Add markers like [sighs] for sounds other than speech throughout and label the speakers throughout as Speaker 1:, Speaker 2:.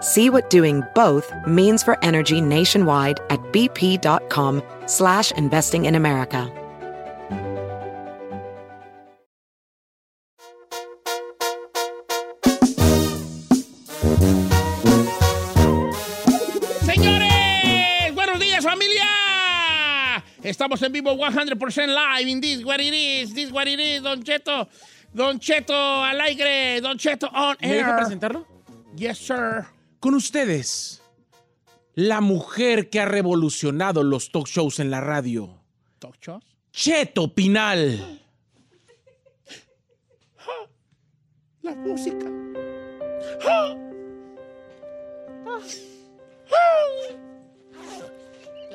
Speaker 1: See what doing both means for energy nationwide at bp.com slash investing in America.
Speaker 2: Señores, buenos días familia. Estamos en vivo 100% live in this what it is, this what it is, Don Cheto. Don Cheto al aire, Don Cheto on
Speaker 3: ¿Me deja
Speaker 2: air.
Speaker 3: presentarlo?
Speaker 2: Yes, sir.
Speaker 3: Con ustedes, la mujer que ha revolucionado los talk shows en la radio,
Speaker 2: Talk shows.
Speaker 3: Cheto Pinal.
Speaker 2: La música.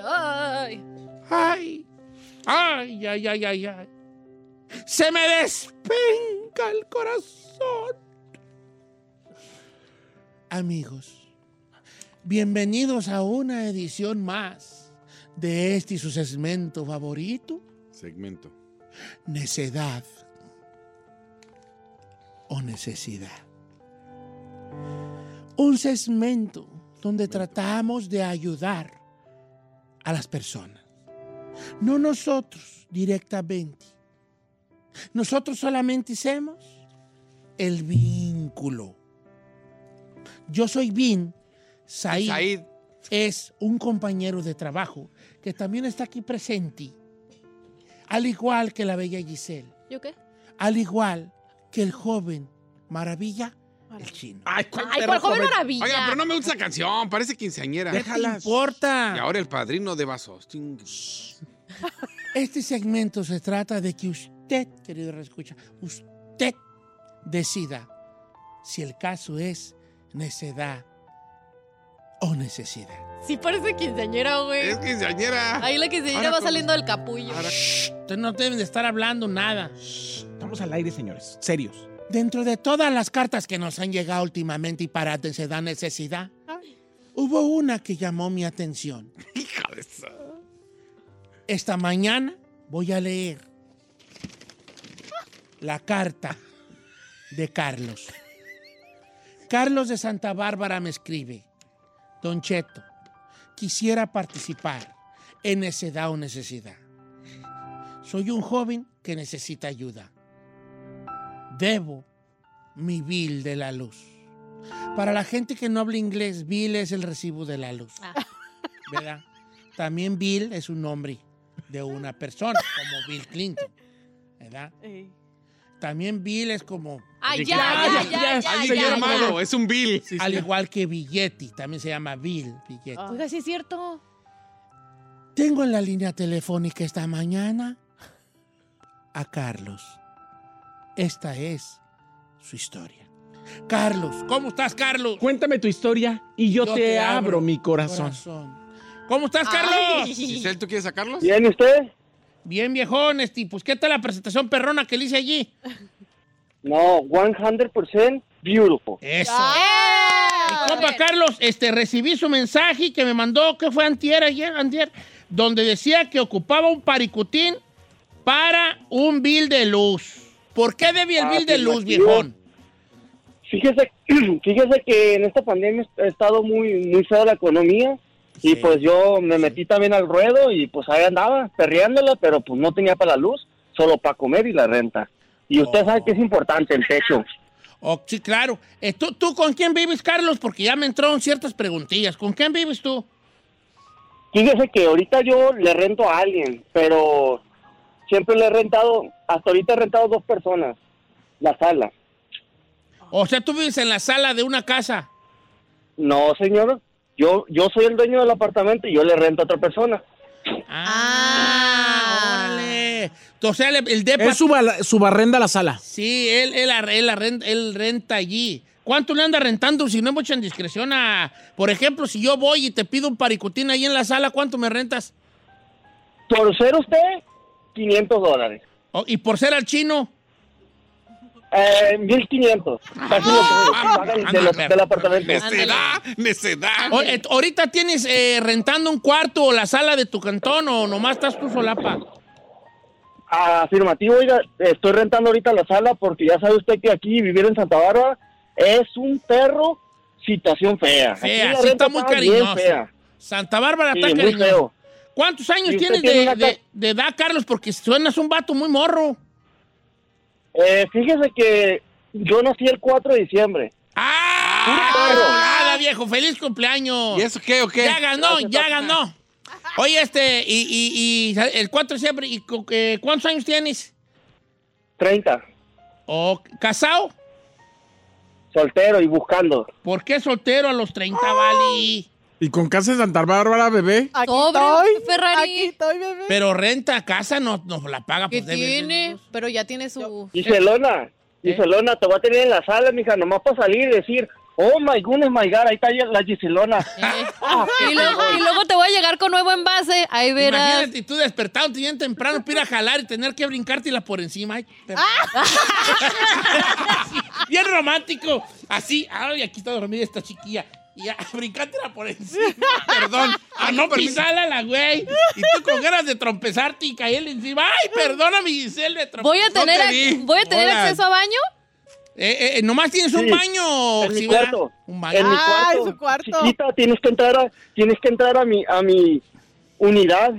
Speaker 4: Ay.
Speaker 2: Ay, ay, ay, ay, ay, ay. Se me despenca el corazón. Amigos, bienvenidos a una edición más de este y su segmento favorito,
Speaker 5: Segmento.
Speaker 2: necedad o necesidad. Un segmento donde tratamos de ayudar a las personas. No nosotros directamente. Nosotros solamente hacemos el vínculo. Yo soy Bin, Said,
Speaker 5: Said.
Speaker 2: es un compañero de trabajo que también está aquí presente, al igual que la bella Giselle,
Speaker 4: ¿Yo qué?
Speaker 2: al igual que el joven Maravilla, el chino.
Speaker 3: Ay, ¿cuál
Speaker 4: Ay,
Speaker 3: perro
Speaker 4: ¿cuál joven
Speaker 3: joven?
Speaker 4: maravilla?
Speaker 5: Oiga, pero no me gusta esa canción, parece quinceañera.
Speaker 2: ¿Qué te
Speaker 3: déjalas.
Speaker 2: importa?
Speaker 5: Y ahora el padrino de vasos.
Speaker 2: Este segmento se trata de que usted, querido escucha, usted decida si el caso es necedad o necesidad.
Speaker 4: Sí parece quinceañera, güey.
Speaker 5: Es quinceañera.
Speaker 4: Ahí la quinceañera
Speaker 5: Ahora
Speaker 4: va
Speaker 5: con-
Speaker 4: saliendo del capullo.
Speaker 5: Ahora-
Speaker 2: Ustedes no deben de estar hablando nada.
Speaker 3: Estamos al aire, señores. Serios.
Speaker 2: Dentro de todas las cartas que nos han llegado últimamente y para necedad, necesidad, hubo una que llamó mi atención. [laughs]
Speaker 5: Hija de esa.
Speaker 2: Esta mañana voy a leer la carta de Carlos. Carlos de Santa Bárbara me escribe, Don Cheto, quisiera participar en necedad o necesidad. Soy un joven que necesita ayuda. Debo mi bill de la luz. Para la gente que no habla inglés, bill es el recibo de la luz.
Speaker 4: Ah. [laughs]
Speaker 2: ¿Verdad? También Bill es un nombre de una persona, como Bill Clinton. ¿Verdad? También Bill es como,
Speaker 4: Ay,
Speaker 3: Ya,
Speaker 4: ya, ya,
Speaker 3: ya,
Speaker 4: ya,
Speaker 3: ya,
Speaker 4: ya,
Speaker 5: Ay,
Speaker 4: ya,
Speaker 5: señor
Speaker 4: ya.
Speaker 5: malo, es un Bill.
Speaker 2: al igual que Billetti, también se llama Bill Billetti.
Speaker 4: Oiga, sí es cierto.
Speaker 2: Tengo en la línea telefónica esta mañana a Carlos. Esta es su historia. Carlos, ¿cómo estás, Carlos?
Speaker 3: Cuéntame tu historia y yo, te, abro, mi corazón.
Speaker 2: ¿Cómo estás, Carlos? [laughs]
Speaker 4: Ay.
Speaker 5: Giselle, ¿tú quieres sacarlos?
Speaker 6: ¿Bien usted?
Speaker 2: Bien, viejón, este, pues, ¿qué tal la presentación perrona que le hice allí?
Speaker 6: No, 100% beautiful.
Speaker 2: Eso.
Speaker 4: ¡Ah!
Speaker 2: Mi compa Carlos, este, recibí su mensaje que me mandó, que fue antier, ayer, antier, donde decía que ocupaba un paricutín para un bill de luz. ¿Por qué debía el
Speaker 6: Ah,
Speaker 2: bill de luz, viejón?
Speaker 6: Fíjese, [clears throat] fíjese que en esta pandemia ha estado muy, muy fea la economía y pues yo me metí también al ruedo y pues ahí andaba perreándola, pero pues no tenía para la luz, solo para comer y la renta. Y usted
Speaker 2: Oh.
Speaker 6: sabe que es importante el techo.
Speaker 2: Oh, sí, claro. ¿tú, ¿Tú con quién vives, Carlos? Porque ya me entraron ciertas preguntillas. ¿Con quién vives tú?
Speaker 6: Fíjese que ahorita yo le rento a alguien, pero siempre le he rentado, hasta ahorita he rentado dos personas, la sala.
Speaker 2: O sea, tú vives en la sala de una casa.
Speaker 6: No, señor, yo, yo soy el dueño del apartamento y yo le rento a otra persona.
Speaker 2: Ah. O sea, el, el depa...
Speaker 3: Es su, bala- su barrenda a la sala.
Speaker 2: Sí, él, él, él, él renta allí. ¿Cuánto le anda rentando si no es mucha indiscreción a... Por ejemplo, si yo voy y te pido un paricutín ahí en la sala, ¿cuánto me rentas?
Speaker 6: Por ser usted, 500 dólares.
Speaker 2: Oh, y por ser al chino,
Speaker 6: Eh, 1500. Casi lo que pagan de los- del apartamento.
Speaker 5: Necedad, necedad.
Speaker 2: O- eh, ¿Ahorita tienes eh, rentando un cuarto o la sala de tu cantón o nomás estás tú solapa?
Speaker 6: Afirmativo, oiga, estoy rentando ahorita la sala porque ya sabe usted que aquí vivir en Santa Bárbara es un perro situación fea.
Speaker 2: Fea, sí está muy cariñosa.
Speaker 6: fea.
Speaker 2: Santa Bárbara
Speaker 6: Sí,
Speaker 2: está
Speaker 6: muy
Speaker 2: cariñosa.
Speaker 6: feo.
Speaker 2: ¿Cuántos años
Speaker 6: ¿Y usted
Speaker 2: tienes
Speaker 6: tiene
Speaker 2: de,
Speaker 6: una
Speaker 2: de- de edad, Carlos? Porque suenas un vato muy morro.
Speaker 6: Eh, fíjese que yo nací el 4 de diciembre.
Speaker 2: ¡Ah!
Speaker 6: Puro
Speaker 2: ¡Qué
Speaker 6: perro.
Speaker 2: chulada, viejo! ¡Feliz cumpleaños!
Speaker 5: ¿Y eso qué o qué?
Speaker 2: Ya ganó, ya ganó. Oye, este, y, y, y el 4 de diciembre, ¿y eh, ¿cuántos años tienes?
Speaker 6: 30.
Speaker 2: ¿O casado?
Speaker 6: Soltero y buscando.
Speaker 2: ¿Por qué soltero a los 30, vale?
Speaker 3: ¿Y con casa en Santa Bárbara, bebé?
Speaker 7: Aquí estoy,
Speaker 4: Ferrari.
Speaker 7: Aquí estoy, bebé.
Speaker 2: Pero renta casa no, no la paga.
Speaker 4: ¿Qué
Speaker 2: pues, debe-
Speaker 4: tiene? Pero ya tiene su...
Speaker 6: Giselona, Giselona, te voy a tener en la sala, mija, nomás para salir y decir, oh my goodness, my God, ahí está la Giselona. [laughs]
Speaker 4: Eh. y, luego, y luego te voy a llegar con nuevo envase. Ahí verás.
Speaker 2: Imagínate, y tú despertado bien temprano para ir a jalar y tener que brincártela por encima. Ay. Sí, [laughs] bien romántico. Así, ay, aquí está dormida esta chiquilla. Y ya, [laughs] brincátela por encima. Perdón. A no pisarla la güey. Y tú con ganas de trompezarte y caerle encima. Ay, perdóname, Giselle, me trompezó.
Speaker 4: Voy a tener, voy a tener
Speaker 2: Hola.
Speaker 4: acceso a baño.
Speaker 2: Eh, eh, nomás tienes un
Speaker 6: Sí,
Speaker 2: baño.
Speaker 6: en mi cuarto.
Speaker 2: Un baño.
Speaker 6: En mi
Speaker 7: Ah,
Speaker 6: cuarto.
Speaker 7: en su cuarto.
Speaker 6: Chiquita, tienes que entrar a, tienes que entrar a mi, a mi unidad.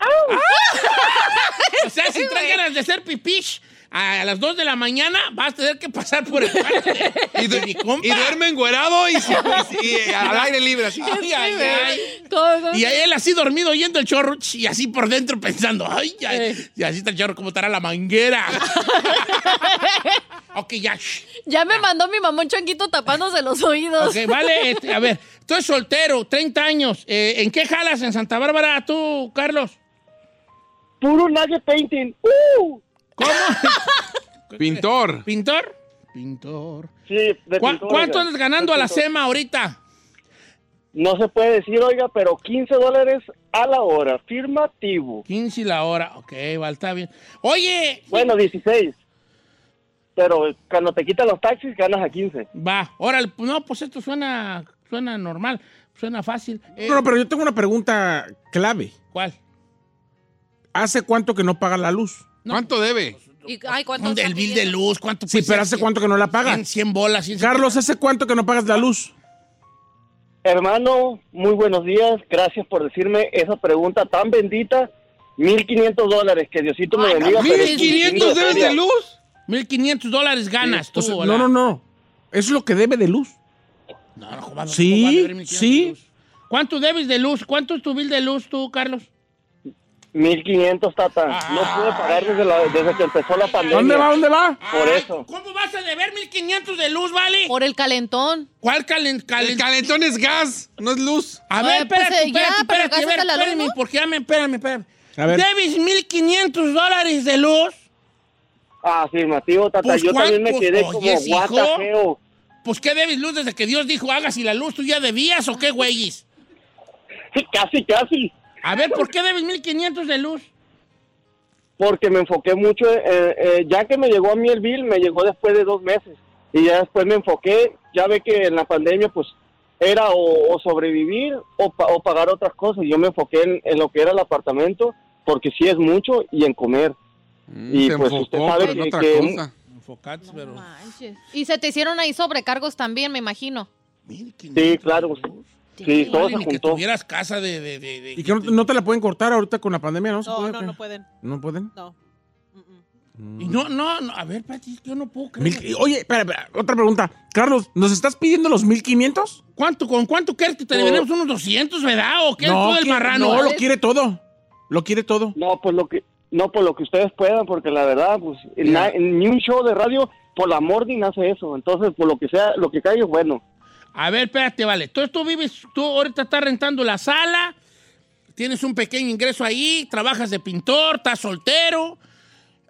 Speaker 6: [laughs]
Speaker 2: O sea, si traes ganas de hacer pipish a las 2 de la mañana, vas a tener que pasar por el cuarto [laughs]
Speaker 5: Y,
Speaker 2: de
Speaker 5: du-
Speaker 2: mi compa.
Speaker 5: y duerme enguerado y, y- y al aire libre así. [laughs]
Speaker 2: Ay, ay, ay.
Speaker 4: Todo.
Speaker 2: Y él así dormido oyendo el chorro ch, y así por dentro pensando, ay, ay. Y así está el chorro como estará la manguera. [laughs] ok, ya.
Speaker 4: Ya me mandó mi mamá un changuito tapándose los oídos.
Speaker 2: Ok, vale. este, a ver, tú eres soltero, 30 años. Eh, ¿En qué jalas en Santa Bárbara tú, Carlos?
Speaker 6: Puro nugget painting. ¡Uh!
Speaker 2: ¿Cómo? [laughs]
Speaker 5: Pintor.
Speaker 2: ¿Pintor? Pintor.
Speaker 6: Sí, de
Speaker 2: ¿Cuá-
Speaker 6: pintura,
Speaker 2: ¿Cuánto
Speaker 6: oiga.
Speaker 2: andas ganando a la
Speaker 6: pintura.
Speaker 2: SEMA ahorita?
Speaker 6: No se puede decir, oiga, pero 15 dólares a la hora, firmativo.
Speaker 2: 15 la hora. Ok, vale, está bien. Oye,
Speaker 6: Bueno, 16. Pero cuando te quitan los taxis, ganas a 15.
Speaker 2: va, órale, no, pues esto suena, suena normal, suena fácil. Eh,
Speaker 3: No, no, pero yo tengo una pregunta clave.
Speaker 2: ¿Cuál?
Speaker 3: ¿Hace cuánto que no paga la luz?
Speaker 5: ¿Cuánto debe?
Speaker 4: Y, ay, ¿cuánto
Speaker 2: El bill de luz, ¿cuánto
Speaker 3: Sí, pero? ¿hace cuánto que no la paga?
Speaker 2: 100, 100 bolas. 100
Speaker 3: Carlos, ¿hace cuánto que no pagas la luz?
Speaker 6: Hermano, muy buenos días. Gracias por decirme esa pregunta tan bendita. 1.500 dólares. Que Diosito me bendiga. pero es un chingo
Speaker 5: ¿1500 debes de luz?
Speaker 2: 1500 dólares ganas tú.
Speaker 3: O no, no, no. Eso es lo que debe de luz.
Speaker 2: No, no, ¿cómo va-
Speaker 3: Sí,
Speaker 2: cómo va a deber 1500
Speaker 3: sí.
Speaker 2: de luz? ¿Cuánto debes de luz? ¿Cuánto es tu bill de luz tú, Carlos?
Speaker 6: 1.500, tata. No pude pagar desde, la- desde que empezó la pandemia.
Speaker 3: ¿Dónde va? ¿Dónde va?
Speaker 6: Por
Speaker 2: Ay,
Speaker 6: eso.
Speaker 2: ¿Cómo vas a deber 1500 de luz, vale?
Speaker 4: Por el calentón.
Speaker 2: ¿Cuál calen-
Speaker 5: El
Speaker 2: calen-
Speaker 5: calentón es gas, no es luz.
Speaker 2: A ver,
Speaker 4: pues,
Speaker 2: espérate,
Speaker 4: eh, ya,
Speaker 2: espérate,
Speaker 4: pero
Speaker 2: espérate,
Speaker 4: luz, ¿no?
Speaker 2: porque ya me, espérame, espérame.
Speaker 3: A ver.
Speaker 2: Debes 1500 dólares de luz.
Speaker 6: Afirmativo, tata.
Speaker 2: Pues,
Speaker 6: Yo también me
Speaker 2: ¿cuántos?
Speaker 6: quedé como
Speaker 2: hijo.
Speaker 6: guatafeo.
Speaker 2: Pues, ¿qué debes luz desde que Dios dijo hagas y la luz tú ya debías o qué, güeyes?
Speaker 6: Sí, casi, casi.
Speaker 2: A ver, ¿por qué debes 1500 de luz?
Speaker 6: Porque me enfoqué mucho. eh, eh, ya que me llegó a mí el bill, me llegó después de dos meses. Y ya después me enfoqué. Ya ve que en la pandemia, pues, era o, o sobrevivir o, pa- o pagar otras cosas. Yo me enfoqué en, en lo que era el apartamento, porque sí es mucho, y en comer.
Speaker 5: Mm,
Speaker 6: Y, pues,
Speaker 5: enfocó
Speaker 6: usted sabe que- que-
Speaker 5: cosa.
Speaker 2: Enfocates, pero...
Speaker 4: Manches. Y se te hicieron ahí sobrecargos también, me imagino.
Speaker 2: 1500
Speaker 6: Sí, claro.
Speaker 2: luz.
Speaker 6: Sí, todo se
Speaker 2: que
Speaker 6: juntó.
Speaker 2: tuvieras casa de... de, de, de-
Speaker 3: ¿Y que no, no te la pueden cortar ahorita con la pandemia? ¿No, se
Speaker 7: No,
Speaker 3: puede,
Speaker 7: no, no pueden.
Speaker 3: ¿No pueden?
Speaker 7: No. Mm.
Speaker 2: Y no, no, no, a ver, Pati, yo no puedo creer.
Speaker 3: Mil- oye, espera, espera, otra pregunta. Carlos, ¿nos estás pidiendo los 1500?
Speaker 2: ¿Cuánto, ¿Con cuánto quieres que te venemos unos 200, verdad? ¿O qué es todo el
Speaker 3: que-
Speaker 2: marrano?
Speaker 3: No, lo quiere todo. Lo quiere todo.
Speaker 6: No, pues lo que no por lo que ustedes puedan, porque la verdad, pues, na- ni un show de radio por la morning hace eso. Entonces, por lo que sea, lo que caiga es bueno.
Speaker 2: A ver, espérate, vale. Entonces tú vives, tú ahorita estás rentando la sala, tienes un pequeño ingreso ahí, trabajas de pintor, estás soltero,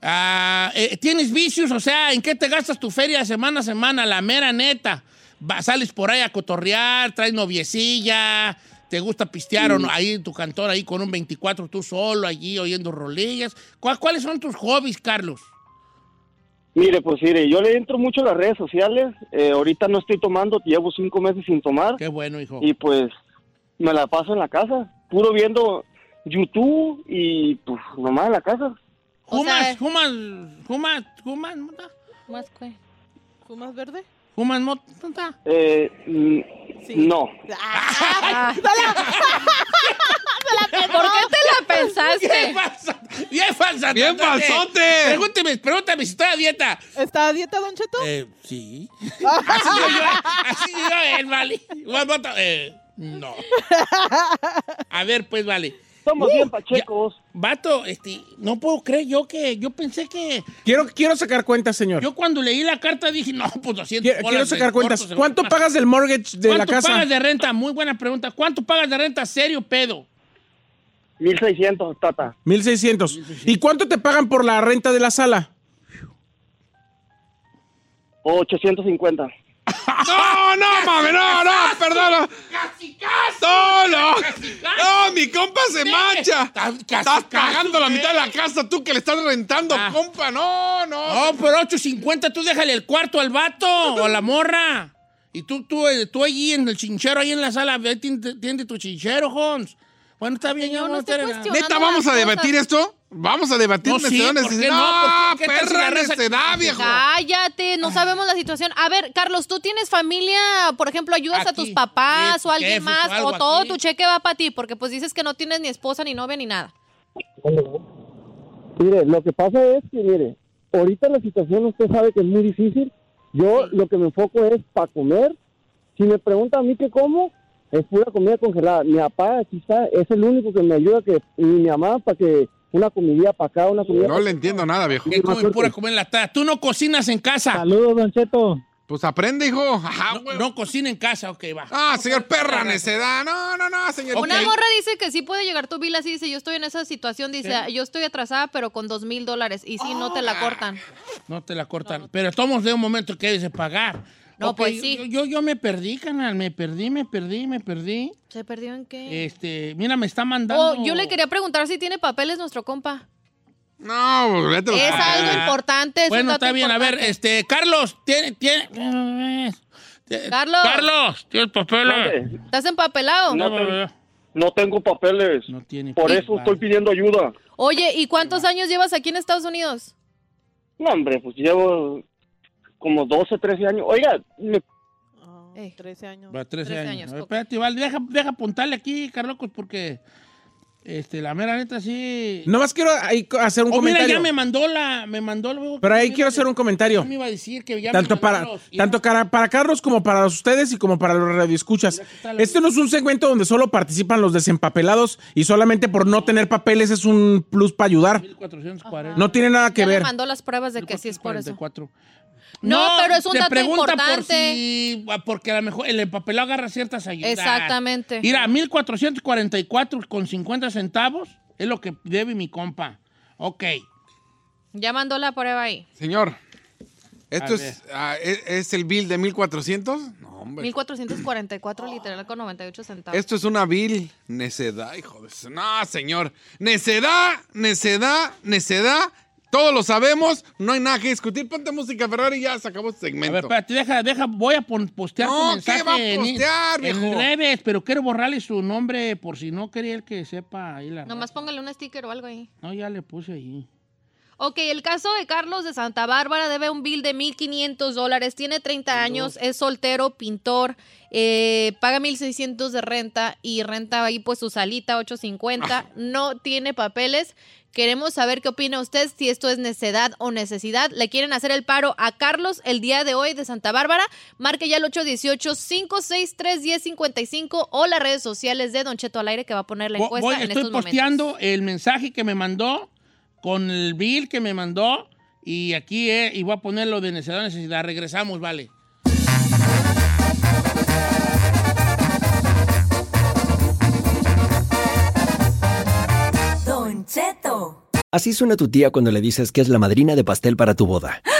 Speaker 2: ah, eh, tienes vicios, o sea, ¿en qué te gastas tu feria semana a semana? La mera neta. Va- sales por ahí a cotorrear, traes noviecilla, te gusta pistear o no, ahí en tu cantor, ahí con un 24 tú solo, allí oyendo rolillas. ¿Cuál- ¿Cuáles son tus hobbies, Carlos?
Speaker 6: Mire, pues mire, yo le entro mucho a las redes sociales. eh, ahorita no estoy tomando, llevo cinco meses sin tomar.
Speaker 2: Qué bueno, hijo.
Speaker 6: Y pues me la paso en la casa, puro viendo YouTube y pues nomás en la casa.
Speaker 4: Sea-
Speaker 2: Jumas, Jumas, Jumas, Jumas, mota?
Speaker 7: ¿Fumas
Speaker 2: mota?
Speaker 6: Eh, mm,
Speaker 7: Sí.
Speaker 6: No.
Speaker 4: Ah. [laughs] [laughs] ¿Por qué te la [laughs]
Speaker 2: Bien
Speaker 4: pensaste?
Speaker 2: falsa, bien falsa.
Speaker 5: Bien
Speaker 2: eh.
Speaker 5: falsote.
Speaker 2: Pregúnteme, pregúntame si estoy a dieta.
Speaker 7: ¿Está a dieta, Don Cheto?
Speaker 2: Eh, sí. Así yo, así yo, él, vale. Igual voto, eh, no. A ver, pues, vale.
Speaker 6: Somos bien pachecos.
Speaker 2: Vato, este, no puedo creer yo que, yo pensé que,
Speaker 3: Quiero, quiero sacar cuentas, señor.
Speaker 2: yo cuando leí la carta dije, no, pues 200
Speaker 3: Quiero, quiero sacar cuentas.
Speaker 2: corto,
Speaker 3: ¿Cuánto pagas del mortgage de la
Speaker 2: ¿Cuánto
Speaker 3: casa?
Speaker 2: pagas de renta? Muy buena pregunta. ¿Cuánto pagas de renta? ¿Serio, pedo?
Speaker 6: 1600, tata.
Speaker 3: 1600. ¿Y cuánto te pagan por la renta de la sala?
Speaker 6: 850.
Speaker 5: No, no, mami, no, no, perdona.
Speaker 2: ¡Casi, casi!
Speaker 5: No, no. No, mi compa se mancha.
Speaker 2: Estás
Speaker 5: pagando la mitad de la casa, tú que le estás rentando,
Speaker 2: Ah.
Speaker 5: compa. No, no.
Speaker 2: No, pero 8.50, tú déjale el cuarto al vato o a la morra. Y tú, tú, eh, tú allí en el chinchero, ahí en la sala, tiende, tu chinchero, Hons. Bueno, está bien, ya no
Speaker 4: no.
Speaker 5: Neta, vamos a debatir esto. Vamos a debatir
Speaker 2: No, sí,
Speaker 5: necesidades.
Speaker 2: ¿por qué no?
Speaker 5: No,
Speaker 2: ¿Por qué? ¿Qué
Speaker 5: perra necedad, viejo.
Speaker 4: Cállate, no sabemos la situación. A ver, Carlos, ¿tú tienes familia? Por ejemplo, ¿ayudas a tus papás o a alguien más? ¿O todo
Speaker 2: aquí.
Speaker 4: tu cheque va para ti? Porque pues dices que no tienes ni esposa, ni novia, ni nada.
Speaker 6: Mire, lo que pasa es que, mire, ahorita la situación usted sabe que es muy difícil. Yo lo que me enfoco es para comer. Si me pregunta a mí qué como, es pura comida congelada. Mi papá está, es el único que me ayuda, que y mi mamá para que una comidilla para acá, una comida
Speaker 5: No
Speaker 6: para
Speaker 5: le entiendo nada, viejo.
Speaker 2: Que comen pura comida enlatada. Tú no cocinas en casa.
Speaker 6: Saludos, Don Cheto.
Speaker 5: Pues aprende, hijo. Ajá,
Speaker 2: No,
Speaker 5: güey.
Speaker 2: no cocina en casa, ok, va.
Speaker 5: Ah, señor perra necedad. No, no, no, señor.
Speaker 4: Una morra dice que sí puede llegar tu bill así, dice, yo estoy en esa situación, dice, "Ah, yo estoy atrasada, pero con dos mil dólares. Y sí, no te la cortan.
Speaker 2: No te la cortan. Pero estamos de un momento que de pagar.
Speaker 4: No, pues sí.
Speaker 2: Yo, yo, yo me perdí, canal. Me perdí, me perdí, me perdí.
Speaker 4: ¿Se perdió en qué?
Speaker 2: Este, mira, me está mandando.
Speaker 4: Oh, yo le quería preguntar si tiene papeles nuestro compa.
Speaker 5: No, vete
Speaker 4: Es algo importante. es
Speaker 2: Bueno, está bien. A ver, este, Carlos, tiene, tiene.
Speaker 4: Carlos.
Speaker 2: Carlos, ¿tienes papeles?
Speaker 4: ¿Estás empapelado?
Speaker 6: No, tengo, no tengo papeles.
Speaker 2: No tiene
Speaker 6: Por eso estoy pidiendo ayuda.
Speaker 4: Oye, ¿y cuántos años llevas aquí en Estados Unidos?
Speaker 6: No, hombre, pues llevo como 12, 13 años. Oiga, me-
Speaker 7: Ah,
Speaker 4: Ey.
Speaker 7: 13 años.
Speaker 2: Va, 13,
Speaker 4: 13
Speaker 2: años. espérate, vale, deja, deja apuntarle aquí, Carlocos, porque este, la mera neta sí.
Speaker 3: Nomás quiero ahí hacer un
Speaker 2: Oh, mira,
Speaker 3: comentario.
Speaker 2: ya me mandó la. Me mandó luego.
Speaker 3: Pero ahí
Speaker 2: mira,
Speaker 3: quiero hacer un comentario.
Speaker 2: ya me iba a decir que ya
Speaker 3: Tanto para,
Speaker 2: los-
Speaker 3: tanto cara- para Carlos como para ustedes y como para los radioescuchas.
Speaker 2: Mira, ¿qué tal la-
Speaker 3: Este no es un segmento donde solo participan los desempapelados y solamente por no tener papeles es un plus para ayudar.
Speaker 2: 1440.
Speaker 3: No tiene nada que
Speaker 4: ya
Speaker 3: ver.
Speaker 4: me mandó las pruebas de que sí es por eso.
Speaker 2: 1444.
Speaker 4: No, pero es un
Speaker 2: te
Speaker 4: dato
Speaker 2: pregunta
Speaker 4: importante.
Speaker 2: por si, porque a lo mejor el empapelado agarra ciertas ayudas.
Speaker 4: Exactamente.
Speaker 2: Mira, 1444 con 50 centavos es lo que debe mi compa. Ok.
Speaker 4: Ya mandó la prueba ahí.
Speaker 5: Señor, ¿esto
Speaker 2: A
Speaker 5: es, ah, ¿es, es el bill de 1400? No, hombre.
Speaker 4: 1444 literal con 98 centavos.
Speaker 5: Esto es una bill necedad, hijo de No, señor. Necedad, necedad, necedad. Todos lo sabemos. No hay nada que discutir. Ponte música Ferrari y ya se acabó este
Speaker 2: A
Speaker 5: segmento.
Speaker 2: ver, espérate, deja, deja, voy a postear
Speaker 5: No,
Speaker 2: tu
Speaker 5: ¿qué va a
Speaker 2: en-
Speaker 5: postear,
Speaker 2: en,
Speaker 5: viejo?
Speaker 2: redes, pero quiero borrarle su nombre por si no quería el que sepa ahí la
Speaker 4: Nomás póngale un sticker o algo ahí.
Speaker 2: No, ya le puse ahí.
Speaker 4: Ok, el caso de Carlos de Santa Bárbara debe un bill de 1.500 dólares, tiene 30 años, es soltero, pintor, eh, paga 1.600 de renta y renta ahí pues su salita 850, no tiene papeles. Queremos saber qué opina usted, si esto es necedad o necesidad. Le quieren hacer el paro a Carlos el día de hoy de Santa Bárbara. Marque ya el 818-563-1055 o las redes sociales de Don Cheto al aire que va a poner la encuesta
Speaker 2: voy-
Speaker 4: en
Speaker 2: estoy
Speaker 4: estos
Speaker 2: posteando
Speaker 4: momentos.
Speaker 2: el mensaje que me mandó con el bill que me mandó y aquí, eh, y voy a ponerlo de necesidad, necesidad. Regresamos, vale.
Speaker 8: Don Cheto.
Speaker 9: Así suena tu tía cuando le dices que es la madrina de pastel para tu boda. [laughs]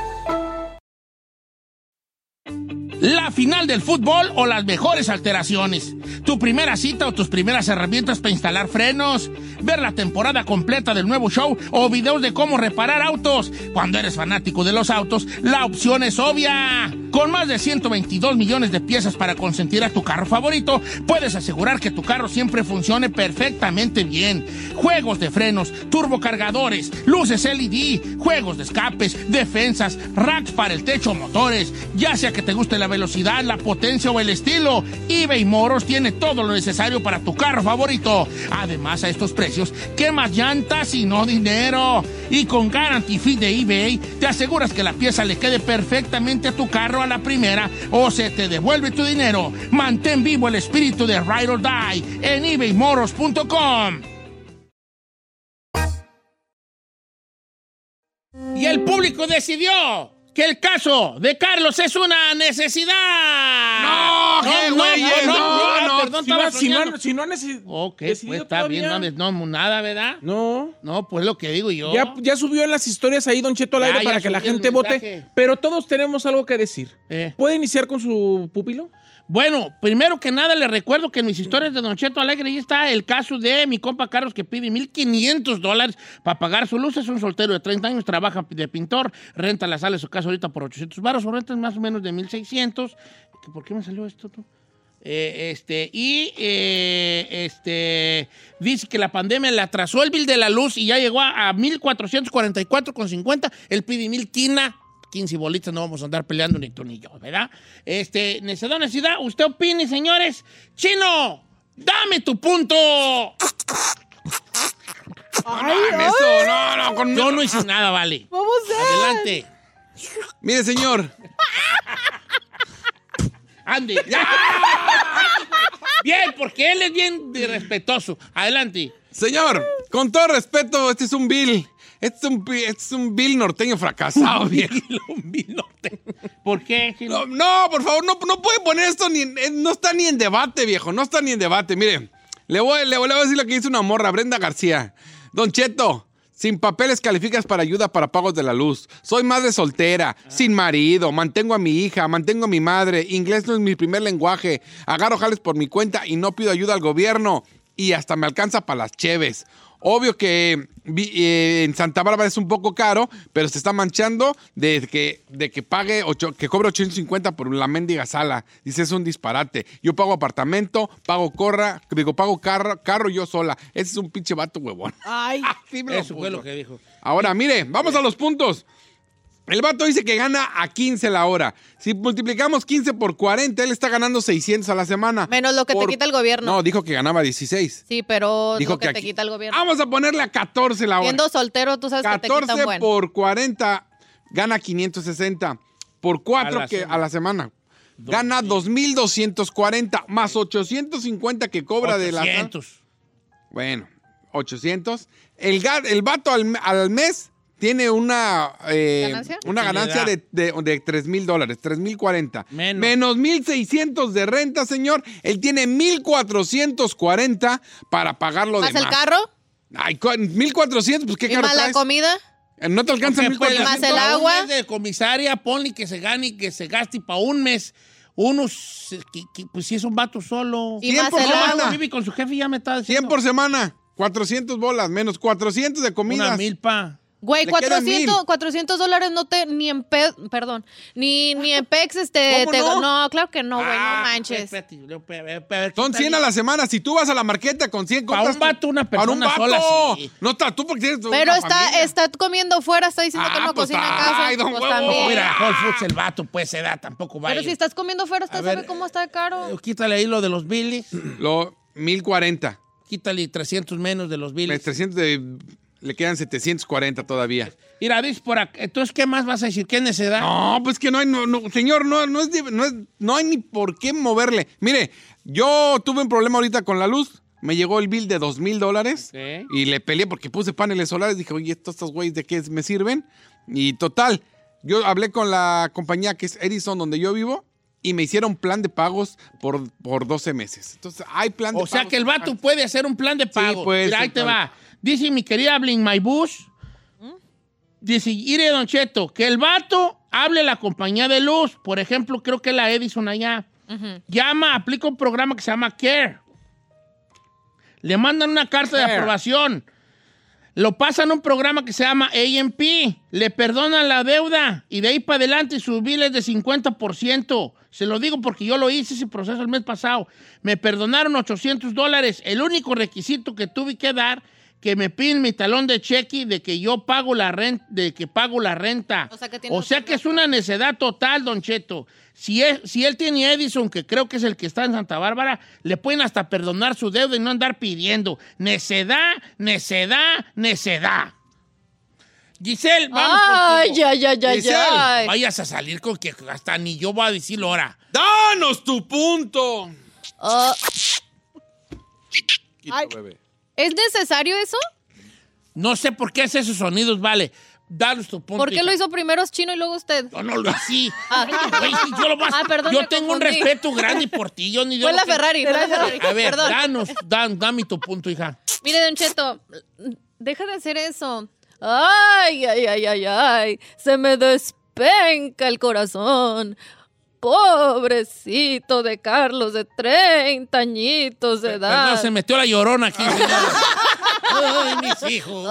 Speaker 2: La final del fútbol o las mejores alteraciones. Tu primera cita o tus primeras herramientas para instalar frenos. Ver la temporada completa del nuevo show o videos de cómo reparar autos. Cuando eres fanático de los autos, la opción es obvia. Con más de 122 millones de piezas para consentir a tu carro favorito, puedes asegurar que tu carro siempre funcione perfectamente bien. Juegos de frenos, turbocargadores, luces LED, juegos de escapes, defensas, racks para el techo, motores. Ya sea que te guste la velocidad, la potencia o el estilo, eBay Moros tiene todo lo necesario para tu carro favorito. Además, a estos precios, ¿qué más llantas y no dinero? Y con Guarantee Fee de eBay, te aseguras que la pieza le quede perfectamente a tu carro a la primera o se te devuelve tu dinero. Mantén vivo el espíritu de Ride or Die en ebaymoros.com. Y el público decidió que el caso de Carlos es una necesidad.
Speaker 5: No, qué güeyes, no,
Speaker 2: ah,
Speaker 5: no,
Speaker 2: perdón,
Speaker 3: Si
Speaker 2: estaba
Speaker 3: no, si no, si no deci-
Speaker 2: Ok, pues está bien, no, no, nada, ¿verdad?
Speaker 3: No.
Speaker 2: No, pues lo que digo yo.
Speaker 3: Ya, ya subió en las historias ahí Don Cheto al aire
Speaker 2: ya
Speaker 3: para que la gente vote. Pero todos tenemos algo que decir.
Speaker 2: Eh.
Speaker 3: ¿Puede iniciar con su pupilo?
Speaker 2: Bueno, primero que nada le recuerdo que en mis historias de Don Cheto Alegre ahí está el caso de mi compa Carlos que pide 1.500 dólares para pagar su luz. Es un soltero de 30 años, trabaja de pintor, renta la sala de su casa ahorita por 800 baros o renta más o menos de 1.600. ¿Que ¿Por qué me salió esto tú? Eh, este, y eh, este, dice que la pandemia le atrasó el bill de la luz y ya llegó a, a 1.444,50. Él pide 1.000 quina. 15 bolitas, no vamos a andar peleando ni tú ni yo, ¿verdad? Este, necesidad, necesidad, usted opine, señores. Chino, dame tu punto.
Speaker 7: Ay,
Speaker 5: Eso, no, no, con...
Speaker 2: Yo no hice nada, vale.
Speaker 7: Vamos a
Speaker 2: Adelante.
Speaker 5: Mire, señor.
Speaker 2: Ande. Bien, porque él es bien respetuoso. Adelante.
Speaker 5: Señor, con todo respeto, este es un bill. Este es un, este es un bill norteño fracasado, [laughs] viejo. [laughs]
Speaker 2: Un bill norte. ¿Por qué?
Speaker 5: No, no, por favor, no, no puede poner esto ni en- eh, no está ni en debate, viejo, no está ni en debate. Mire, le voy, le, voy- le voy a decir lo que dice una morra, Brenda García. Don Cheto, sin papeles calificas para ayuda para pagos de la luz. Soy madre soltera, sin marido, mantengo a mi hija, mantengo a mi madre. Inglés no es mi primer lenguaje. Agarro jales por mi cuenta y no pido ayuda al gobierno. Y hasta me alcanza para las cheves. Obvio que eh, en Santa Bárbara es un poco caro, pero se está manchando de que, de que pague, ocho- que cobre 850 por la mendiga sala. Dice, es un disparate. Yo pago apartamento, pago corra, digo, pago carro, carro yo sola. Ese es un pinche vato huevón.
Speaker 7: Ay, [laughs]
Speaker 5: Sí me lo
Speaker 2: Eso fue lo que dijo.
Speaker 5: Ahora, mire, vamos a los puntos. El vato dice que gana a 15 la hora. Si multiplicamos 15 por 40, él está ganando 600 a la semana.
Speaker 4: Menos lo que te quita el gobierno.
Speaker 5: No, dijo que ganaba 16.
Speaker 4: Sí, pero
Speaker 5: Dijo
Speaker 4: lo que,
Speaker 5: que
Speaker 4: te
Speaker 5: aquí-
Speaker 4: quita el gobierno.
Speaker 5: Vamos a ponerle a 14 la hora.
Speaker 4: Siendo soltero, tú sabes que te
Speaker 5: 14
Speaker 4: quitan bueno.
Speaker 5: por 40 gana 560. Por 4
Speaker 2: A la
Speaker 5: que
Speaker 2: semana.
Speaker 5: a la semana. Gana 2.240 más 850 que cobra de la...
Speaker 2: 800.
Speaker 5: Bueno, 800. El, el vato al, al mes tiene una, eh,
Speaker 4: ¿Ganancia?
Speaker 5: una
Speaker 2: ¿Qué le
Speaker 5: ganancia de, de, de 3 mil dólares, 3 mil 40.
Speaker 2: Menos.
Speaker 5: Menos 1.600 de renta, señor. Él tiene 1.440 para pagar lo
Speaker 4: ¿Más
Speaker 5: demás.
Speaker 4: el carro?
Speaker 5: Ay, cu- 1.400, pues qué
Speaker 4: ¿Y
Speaker 5: caro
Speaker 4: más la
Speaker 5: traes?
Speaker 4: comida?
Speaker 5: Eh, ¿No te alcanza
Speaker 2: Ok, pues,
Speaker 5: 1.400?
Speaker 4: más el
Speaker 2: un
Speaker 4: agua.
Speaker 2: mes de comisaria, ponle que se gane y que se gaste para un mes. Unos, que- que- pues si es un vato solo.
Speaker 4: ¿Y
Speaker 5: 100
Speaker 4: más
Speaker 5: por
Speaker 4: el
Speaker 5: semana.
Speaker 4: agua?
Speaker 2: Vive con su jefe y ya me está
Speaker 5: 100
Speaker 2: diciendo.
Speaker 5: por semana. 400 bolas, menos 400 de
Speaker 2: Una
Speaker 5: comidas.
Speaker 2: milpa.
Speaker 4: Güey,
Speaker 5: Le quedan
Speaker 4: 400,
Speaker 5: mil.
Speaker 4: 400 dólares no te, ni en pe, perdón, ni, ni en PEX, este, [laughs]
Speaker 5: ¿Cómo
Speaker 4: te-
Speaker 5: no?
Speaker 4: no? claro que no, güey,
Speaker 2: Ah,
Speaker 4: no manches.
Speaker 2: espérate,
Speaker 5: Son
Speaker 2: quítale.
Speaker 5: 100 a la semana. Si tú vas a la marqueta con 100
Speaker 2: Para
Speaker 5: compras...
Speaker 2: un vato, una
Speaker 5: Para un
Speaker 2: persona
Speaker 5: vato.
Speaker 2: sola, sí.
Speaker 5: No está tú porque tienes
Speaker 4: Pero está,
Speaker 5: familia.
Speaker 4: está comiendo fuera, está diciendo que
Speaker 5: Ah,
Speaker 4: no
Speaker 5: pues,
Speaker 4: cocina en casa.
Speaker 5: ay, don
Speaker 4: pues
Speaker 5: huevo.
Speaker 2: Mira, Whole Foods, el vato, pues, se da, tampoco vaya.
Speaker 4: Pero si estás comiendo fuera, ¿usted
Speaker 2: A
Speaker 4: sabe
Speaker 2: ver,
Speaker 4: cómo está de caro?
Speaker 2: Quítale ahí lo de los Billys.
Speaker 5: Lo 1040.
Speaker 2: Quítale 300 menos de los Billys.
Speaker 5: 300 de- le quedan 740 todavía.
Speaker 2: Mira, por acá. Entonces, ¿qué más vas a decir? ¿Qué necesidad?
Speaker 5: No, pues que no hay, no, no, señor, no, no, es, no, es- no hay ni por qué moverle. Mire, yo tuve un problema ahorita con la luz. Me llegó el bill de dos mil dólares y le peleé porque puse paneles solares. Dije, oye, estos, estos güeyes de qué me sirven. Y total, yo hablé con la compañía que es Edison, donde yo vivo, y me hicieron plan de pagos por, por 12 meses. Entonces, hay plan de
Speaker 2: O sea
Speaker 5: pagos.
Speaker 2: que el vato puede hacer un plan de pago. Mira,
Speaker 5: ser,
Speaker 2: ahí te va. Dice mi querida Blin My Bush. Dice, Ire Don Cheto, que el vato hable a la compañía de luz. Por ejemplo, creo que la Edison allá. Llama, aplica un programa que se llama Care. Le mandan una carta de aprobación. Lo pasan a un programa que se llama AMP. Le perdonan la deuda. Y de ahí para adelante su bill es de 50%. Se lo digo porque yo lo hice ese proceso el mes pasado. Me perdonaron 800 dólares. El único requisito que tuve que dar que me piden mi talón de cheque de que yo pago la renta, de que pago la renta.
Speaker 4: O sea que tiene
Speaker 2: O sea que es una necedad total, Don Cheto. Si, es, si él tiene Edison, que creo que es el que está en Santa Bárbara, le pueden hasta perdonar su deuda y no andar pidiendo. Necedad, necedad, necedad. Giselle, vamos
Speaker 4: Ay,
Speaker 2: contigo.
Speaker 4: ay, ay, ay,
Speaker 2: Giselle,
Speaker 4: ay.
Speaker 2: vayas a salir con que hasta ni yo voy a decirlo ahora.
Speaker 5: ¡Danos tu punto!
Speaker 4: Ah,
Speaker 5: Quita,
Speaker 4: Ay.
Speaker 5: bebé.
Speaker 4: ¿Es necesario eso?
Speaker 2: No sé por qué hace esos sonidos, vale. Danos tu punto.
Speaker 4: ¿Por qué lo hizo primero Chino y luego usted?
Speaker 2: No, no lo así.
Speaker 4: Ah.
Speaker 2: Güey, si yo lo más- [laughs]
Speaker 4: Ah, perdón,
Speaker 2: yo tengo un respeto grande por ti. Yo ni [laughs]
Speaker 4: Fue la
Speaker 2: que-
Speaker 4: Ferrari, fue la Ferrari.
Speaker 2: A ver,
Speaker 4: Perdón.
Speaker 2: danos, dan, dame tu punto, hija.
Speaker 4: Mire, Don Cheto, deja de hacer eso. Ay, ay, ay, ay, ay. Se me despenca el corazón. Pobrecito de Carlos de 30 añitos de edad.
Speaker 2: Perdón, se metió la llorona aquí, señora. Ay, mis hijos.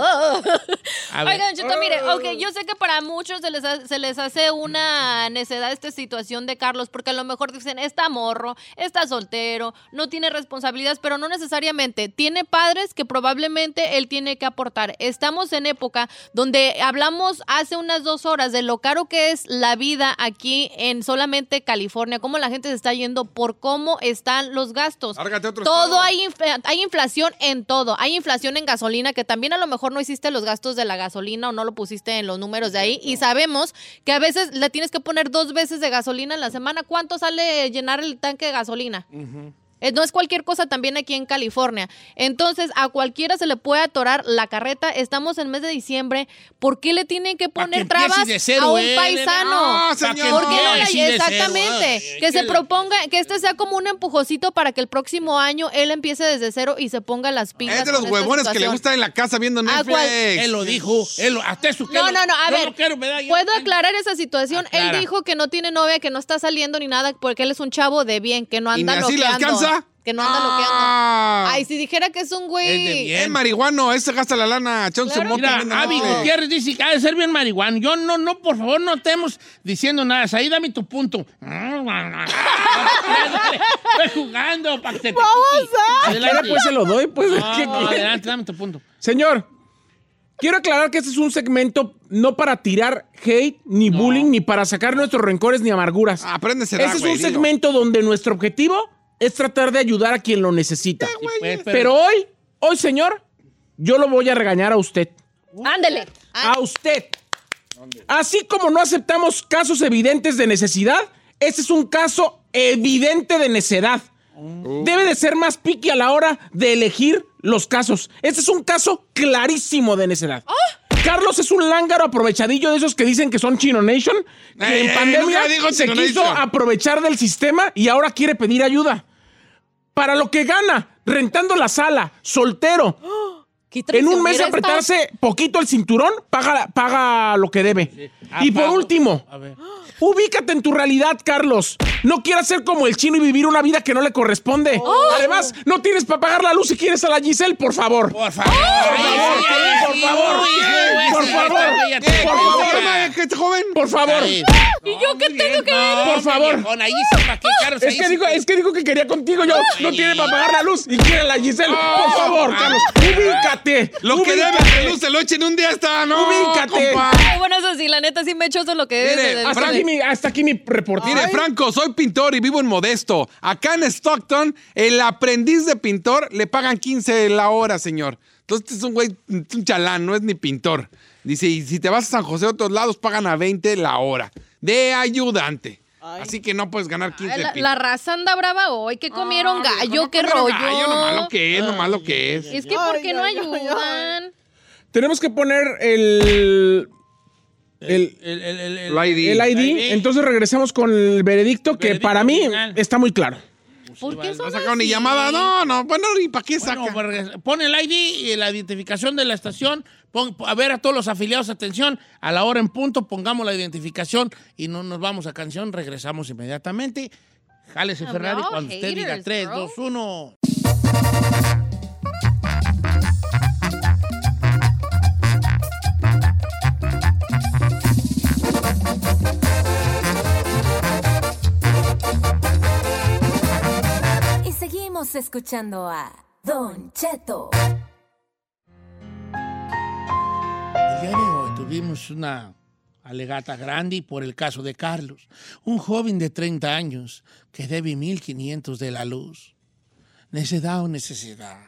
Speaker 2: [laughs] Ver.
Speaker 4: Oigan, Cheto, mire, ok, yo sé que para muchos se les, ha- se les hace una necedad esta situación de Carlos, porque a lo mejor dicen, está morro, está soltero, no tiene responsabilidades, pero no necesariamente. Tiene padres que probablemente él tiene que aportar. Estamos en época donde hablamos hace unas dos horas de lo caro que es la vida aquí en solamente California, cómo la gente se está yendo por cómo están los gastos.
Speaker 5: Lárgate otro
Speaker 4: Todo
Speaker 5: estado.
Speaker 4: hay, inf- hay inflación en todo. Hay inflación en gasolina, que también a lo mejor no hiciste los gastos de la gasolina o no lo pusiste en los números de ahí. Y sabemos que a veces le tienes que poner dos veces de gasolina en la semana. ¿Cuánto sale llenar el tanque de gasolina? No es cualquier cosa también aquí en California. Entonces, a cualquiera se le puede atorar la carreta. Estamos en mes de diciembre. ¿Por qué le tienen que poner
Speaker 2: que
Speaker 4: trabas
Speaker 2: de cero
Speaker 4: a un
Speaker 2: él,
Speaker 4: paisano?
Speaker 5: No, señor.
Speaker 4: ¿Por qué no
Speaker 2: empiece
Speaker 4: la-
Speaker 2: de cero.
Speaker 4: Exactamente. Que se proponga, que este sea como un empujoncito para que el próximo año él empiece desde cero y se ponga las pilas.
Speaker 5: Es de los huevones que le gusta en la casa viendo Netflix.
Speaker 2: Él lo dijo. Él lo, hasta que
Speaker 4: No, no, no, a ver.
Speaker 2: quiero, da-
Speaker 4: ¿Puedo aclarar esa situación?
Speaker 2: Aclara.
Speaker 4: Él dijo que no tiene novia, que no está saliendo ni nada, porque él es un chavo de bien, que no
Speaker 5: ¿Y
Speaker 4: anda
Speaker 5: así le alcanza?
Speaker 4: Que no anda
Speaker 5: Ah.
Speaker 4: loqueando. Ay, si dijera que es un
Speaker 2: Es de
Speaker 4: güey.
Speaker 2: bien.
Speaker 5: Es marihuano, ese gasta la lana.
Speaker 4: Claro.
Speaker 5: moto
Speaker 2: Mira, Avi. Gutiérrez dice que ha de ser bien marihuano. Yo no, no, por favor, no estemos diciendo nada. Ahí dame tu punto. Estoy jugando para que te
Speaker 3: Ahora pues se lo doy, pues.
Speaker 2: No,
Speaker 3: ¿qué
Speaker 2: no, adelante, dame tu punto.
Speaker 3: Señor, quiero aclarar que este es un segmento no para tirar hate, ni bullying, ni para sacar nuestros rencores ni amarguras.
Speaker 5: Ah, Apréndese.
Speaker 3: Este es un segmento donde nuestro objetivo es tratar de ayudar a quien lo necesita.
Speaker 2: Sí, pues,
Speaker 3: Pero hoy, hoy, señor, yo lo voy a regañar a usted.
Speaker 4: Ándele.
Speaker 3: A usted. Así como no aceptamos casos evidentes de necesidad, este es un caso evidente de necedad. Debe de ser más piqui a la hora de elegir los casos. Este es un caso clarísimo de necedad. Carlos es un lángaro aprovechadillo de esos que dicen que son Chino Nation, que
Speaker 5: Ey,
Speaker 3: en
Speaker 5: ey,
Speaker 3: pandemia se quiso aprovechar del sistema y ahora quiere pedir ayuda. Para lo que gana, rentando la sala, soltero, En un mes apretarse poquito el cinturón, paga, paga lo que debe.
Speaker 2: Ah,
Speaker 3: y por
Speaker 2: pago.
Speaker 3: último,
Speaker 2: A ver.
Speaker 3: ubícate en tu realidad, Carlos. No quieras ser como el chino y vivir una vida que no le corresponde. Además, no tienes para pagar la luz si quieres a la Giselle, por favor.
Speaker 2: Por favor.
Speaker 3: por favor, por favor, por favor.
Speaker 5: ¿Qué joven?
Speaker 3: Por favor.
Speaker 4: ¿Y yo qué tengo que ver?
Speaker 3: Por favor. Es que, dijo, es que dijo que quería contigo. Yo no tiene para pagar la luz y quiere a la Giselle. Por favor, Carlos, ubícate.
Speaker 5: Lo que debe
Speaker 3: ubícate.
Speaker 5: de luz se lo echen un día está, ¿no?
Speaker 3: Ubícate.
Speaker 5: compa.
Speaker 4: Ay, bueno, eso sí, la neta sí me echo eso lo que debe
Speaker 5: Mire,
Speaker 3: Hasta aquí, mi, hasta aquí mi reporte.
Speaker 5: Mire, Franco, soy pintor y vivo en Modesto. Acá en Stockton, el aprendiz de pintor le pagan 15 la hora, señor. Entonces, este es un güey, es un chalán, no es ni pintor. Dice, y si te vas a San José a otros lados, pagan a 20 la hora. De ayudante. Así que no puedes ganar 15
Speaker 4: Ay, la, la raza anda brava hoy. que comieron
Speaker 5: Ah,
Speaker 4: gallo?
Speaker 5: no
Speaker 4: ¿Qué rollo?
Speaker 5: gallo, nomás lo que es, nomás lo que es.
Speaker 4: Es que, ¿por
Speaker 7: Ay,
Speaker 4: qué no
Speaker 7: ay, ay,
Speaker 4: ayudan?
Speaker 3: Tenemos que poner el, el,
Speaker 2: El, el, el,
Speaker 5: El ID.
Speaker 3: el ID. Entonces regresamos con el veredicto que
Speaker 2: Veredicto
Speaker 3: para mí
Speaker 2: final.
Speaker 3: está muy claro.
Speaker 4: ¿Por qué
Speaker 5: No
Speaker 4: son
Speaker 5: sacaron ni
Speaker 4: así?
Speaker 5: llamada. No, no. Bueno, ¿y para qué
Speaker 2: Bueno,
Speaker 5: saca?
Speaker 2: pues, pon el ID y la identificación de la estación. Pon- a ver a todos los afiliados, atención, a la hora en punto, pongamos la identificación y no nos vamos a canción, regresamos inmediatamente. Jálese
Speaker 4: No,
Speaker 2: Ferrari
Speaker 4: no,
Speaker 2: cuando usted diga
Speaker 4: haters,
Speaker 2: 3,
Speaker 4: bro.
Speaker 2: 2, 1.
Speaker 8: Escuchando a Don Cheto.
Speaker 2: El día de hoy tuvimos una alegata grande por el caso de Carlos, un joven de 30 años que debe 1.500 de la luz. Necedad o necesidad.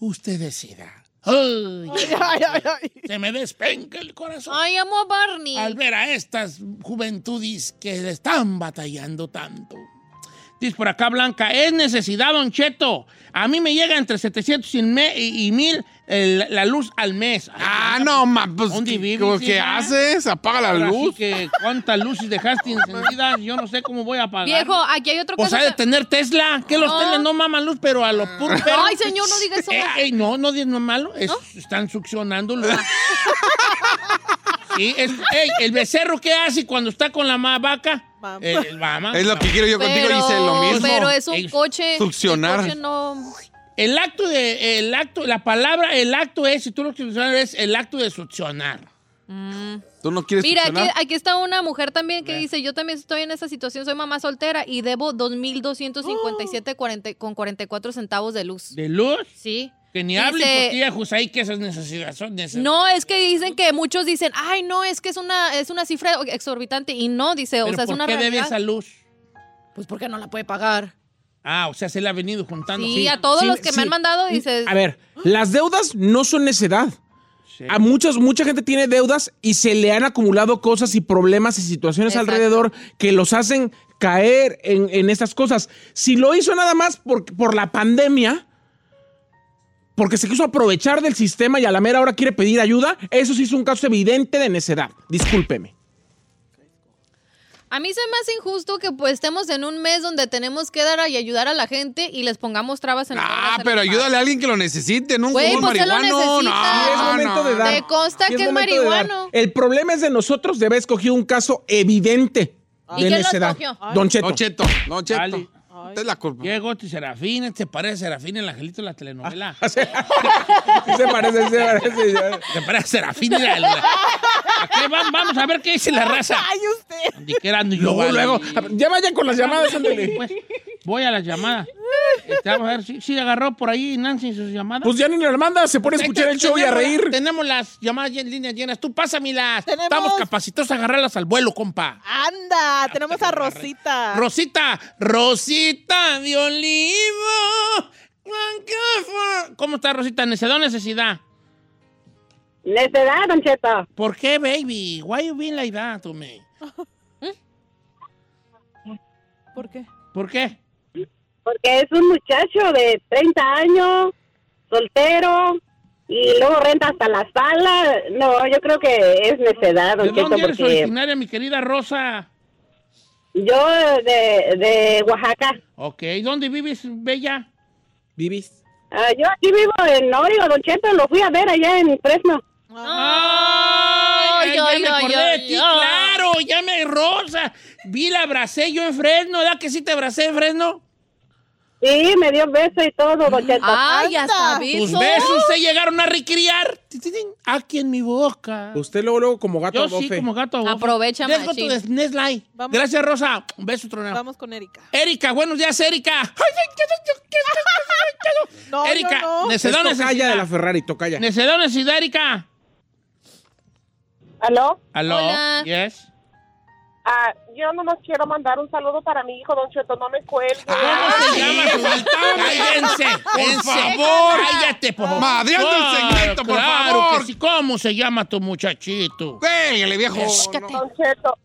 Speaker 2: Usted decida. Ay,
Speaker 7: Ay, ay, ay.
Speaker 2: se me despenca el corazón.
Speaker 4: Ay, amo a Barney.
Speaker 2: al ver a estas juventudes que le están batallando tanto. Dice por acá Blanca, es necesidad, Don Cheto. A mí me llega entre 700 y, me- y, y 1000 el- la luz al mes.
Speaker 5: Ah, no, ma, pues,
Speaker 2: ¿Dónde
Speaker 5: ¿qué,
Speaker 2: vives,
Speaker 5: ¿qué haces? Apaga la
Speaker 2: Ahora sí
Speaker 5: luz.
Speaker 2: que cuántas luces dejaste encendidas, yo no sé cómo voy a pagar.
Speaker 4: Viejo, aquí hay otro
Speaker 2: Pues
Speaker 4: caso.
Speaker 2: ha de tener Tesla, que los
Speaker 4: No.
Speaker 2: Tesla no maman luz, pero a los puros perros.
Speaker 4: Ay, señor, no diga eso.
Speaker 2: Eh, eh, no, no digas no malo, es- están succionando luz. Sí, es, ey, el becerro, ¿qué hace cuando está con la vaca?
Speaker 7: Mama.
Speaker 2: El, el mama.
Speaker 5: Es lo que quiero yo contigo,
Speaker 4: pero,
Speaker 5: Giselle, lo mismo.
Speaker 4: Pero es un coche.
Speaker 5: Succionar.
Speaker 4: El coche no.
Speaker 2: El acto de, el acto, la palabra, el acto es, si tú lo quieres usar, es el acto de succionar.
Speaker 5: ¿Tú no quieres
Speaker 4: Mira, aquí, está una mujer también que dice, yo también estoy en esa situación, soy mamá soltera y debo 2.257 40 con 44 centavos de luz.
Speaker 2: ¿De luz?
Speaker 4: Sí.
Speaker 2: Que ni
Speaker 4: Dice-
Speaker 2: hable por ti, que esas necesidades son necesarias.
Speaker 4: No, es que dicen que muchos dicen, ay, no, es que es una, es una cifra exorbitante. Y no, dice, o
Speaker 2: ¿Pero
Speaker 4: sea, es
Speaker 2: por
Speaker 4: una
Speaker 2: qué debe
Speaker 4: realidad.
Speaker 2: esa luz?
Speaker 4: Pues porque no la puede pagar.
Speaker 2: Ah, o sea, se le ha venido juntando.
Speaker 4: Sí, a todos
Speaker 3: Sí,
Speaker 4: los que
Speaker 3: sí.
Speaker 4: me han mandado, dices,
Speaker 3: A ver, las deudas no son necedad.
Speaker 2: Sí.
Speaker 3: A muchas, mucha gente tiene deudas y se le han acumulado cosas y problemas y situaciones
Speaker 4: Exacto.
Speaker 3: alrededor que los hacen caer en, en estas cosas. Si lo hizo nada más por, por la pandemia, porque se quiso aprovechar del sistema y a la mera hora quiere pedir ayuda, eso sí es un caso evidente de necedad. Discúlpeme.
Speaker 4: a mí se me hace injusto que pues estemos en un mes donde tenemos que dar y ayudar a la gente y les pongamos trabas en la
Speaker 5: Ah, pero ayúdale a alguien que lo necesite, ¿no? Un
Speaker 4: Güey, pues él lo
Speaker 5: marihuano.
Speaker 4: necesita.
Speaker 5: No,
Speaker 4: Sí,
Speaker 3: es momento
Speaker 5: no.
Speaker 3: de dar.
Speaker 4: Te consta
Speaker 3: Sí
Speaker 4: que es
Speaker 3: momento de dar.
Speaker 4: marihuano.
Speaker 3: El problema es de nosotros de haber escogido un caso evidente
Speaker 4: ¿Y
Speaker 3: de
Speaker 4: quién lo
Speaker 3: necedad.
Speaker 4: escogió?
Speaker 3: Don Cheto.
Speaker 5: Don Cheto, Don Cheto. Esta es la culpa.
Speaker 2: Llegó este Serafín, te parece Serafín el angelito de la telenovela.
Speaker 3: Sí [laughs] se parece, sí se parece.
Speaker 2: Te parece Serafín y la, la- ¿A qué van? Vamos a ver qué dice la raza.
Speaker 7: Ay, usted.
Speaker 2: Ni que yo,
Speaker 3: Luego,
Speaker 2: vale.
Speaker 3: luego. Ver, Ya vayan con las llamadas, ándale.
Speaker 2: Pues, voy a las llamadas. Este, vamos a ver si, si agarró por ahí Nancy sus llamadas.
Speaker 3: Pues ya ni la manda, se pone a escuchar el show y a reír.
Speaker 2: Tenemos las llamadas en líneas llenas. Tú pásamelas.
Speaker 7: Tenemos-
Speaker 2: Estamos capacitados a agarrarlas al vuelo, compa.
Speaker 7: Anda, tenemos a Rosita.
Speaker 2: Rosita, Rosita de Olivo. ¿Cómo está Rosita? ¿Necesidad o necesidad?
Speaker 10: Necedad, Don Cheto.
Speaker 2: ¿Por qué, baby? Why you being like that to me? [laughs]
Speaker 7: ¿Por qué?
Speaker 2: ¿Por qué?
Speaker 10: Porque es un muchacho de 30 años, soltero, y luego renta hasta la sala. No, yo creo que es necedad,
Speaker 2: ¿De
Speaker 10: Don Cheto,
Speaker 2: dónde eres
Speaker 10: porque
Speaker 2: originaria, mi querida Rosa?
Speaker 10: yo de, de Oaxaca,
Speaker 2: Ok, ¿dónde vives, Bella?
Speaker 3: ¿Vivis?
Speaker 10: Ah, yo aquí vivo en Orio, Don Cheto, lo fui a ver allá en Fresno.
Speaker 2: Ay, ya
Speaker 4: ay,
Speaker 2: me
Speaker 4: ay,
Speaker 2: acordé de ti, claro, ya me rosa. Vi la abracé yo en Fresno, ¿verdad que sí te abracé en Fresno?
Speaker 10: Sí, me dio beso y todo, Don Cheto.
Speaker 4: Ay, hasta
Speaker 2: Tus
Speaker 4: besos.
Speaker 2: besos se llegaron a recriar aquí en mi boca.
Speaker 3: Usted luego, luego como gato
Speaker 2: Yo sí,
Speaker 3: bofe.
Speaker 2: como gato. bofe.
Speaker 4: Aprovecha,
Speaker 2: Let's go
Speaker 4: machín.
Speaker 2: to the next line.
Speaker 7: Vamos.
Speaker 2: Gracias, Rosa. Un beso tronado.
Speaker 7: Vamos con Erika.
Speaker 2: Erika, buenos días, Erika.
Speaker 7: No,
Speaker 2: Erika,
Speaker 7: yo no.
Speaker 3: Es
Speaker 2: necedad o
Speaker 3: tocaya de la
Speaker 2: necesidad.
Speaker 3: Ferrari, tocaya.
Speaker 2: Necedad o necesidad, Erika.
Speaker 11: ¿Aló?
Speaker 2: Aló.
Speaker 4: Hola.
Speaker 2: Yes.
Speaker 11: Ah, yo nomás quiero mandar un saludo para mi hijo, Don Cheto, no me cuelgue.
Speaker 2: ¿Cómo se llama Cállense,
Speaker 5: Por favor.
Speaker 2: Cállate, por favor.
Speaker 5: Madreando el segmento, por
Speaker 2: claro
Speaker 5: favor.
Speaker 2: que sí. ¿Cómo se llama tu muchachito?
Speaker 5: Cuélguele, viejo.
Speaker 11: Don Cheto,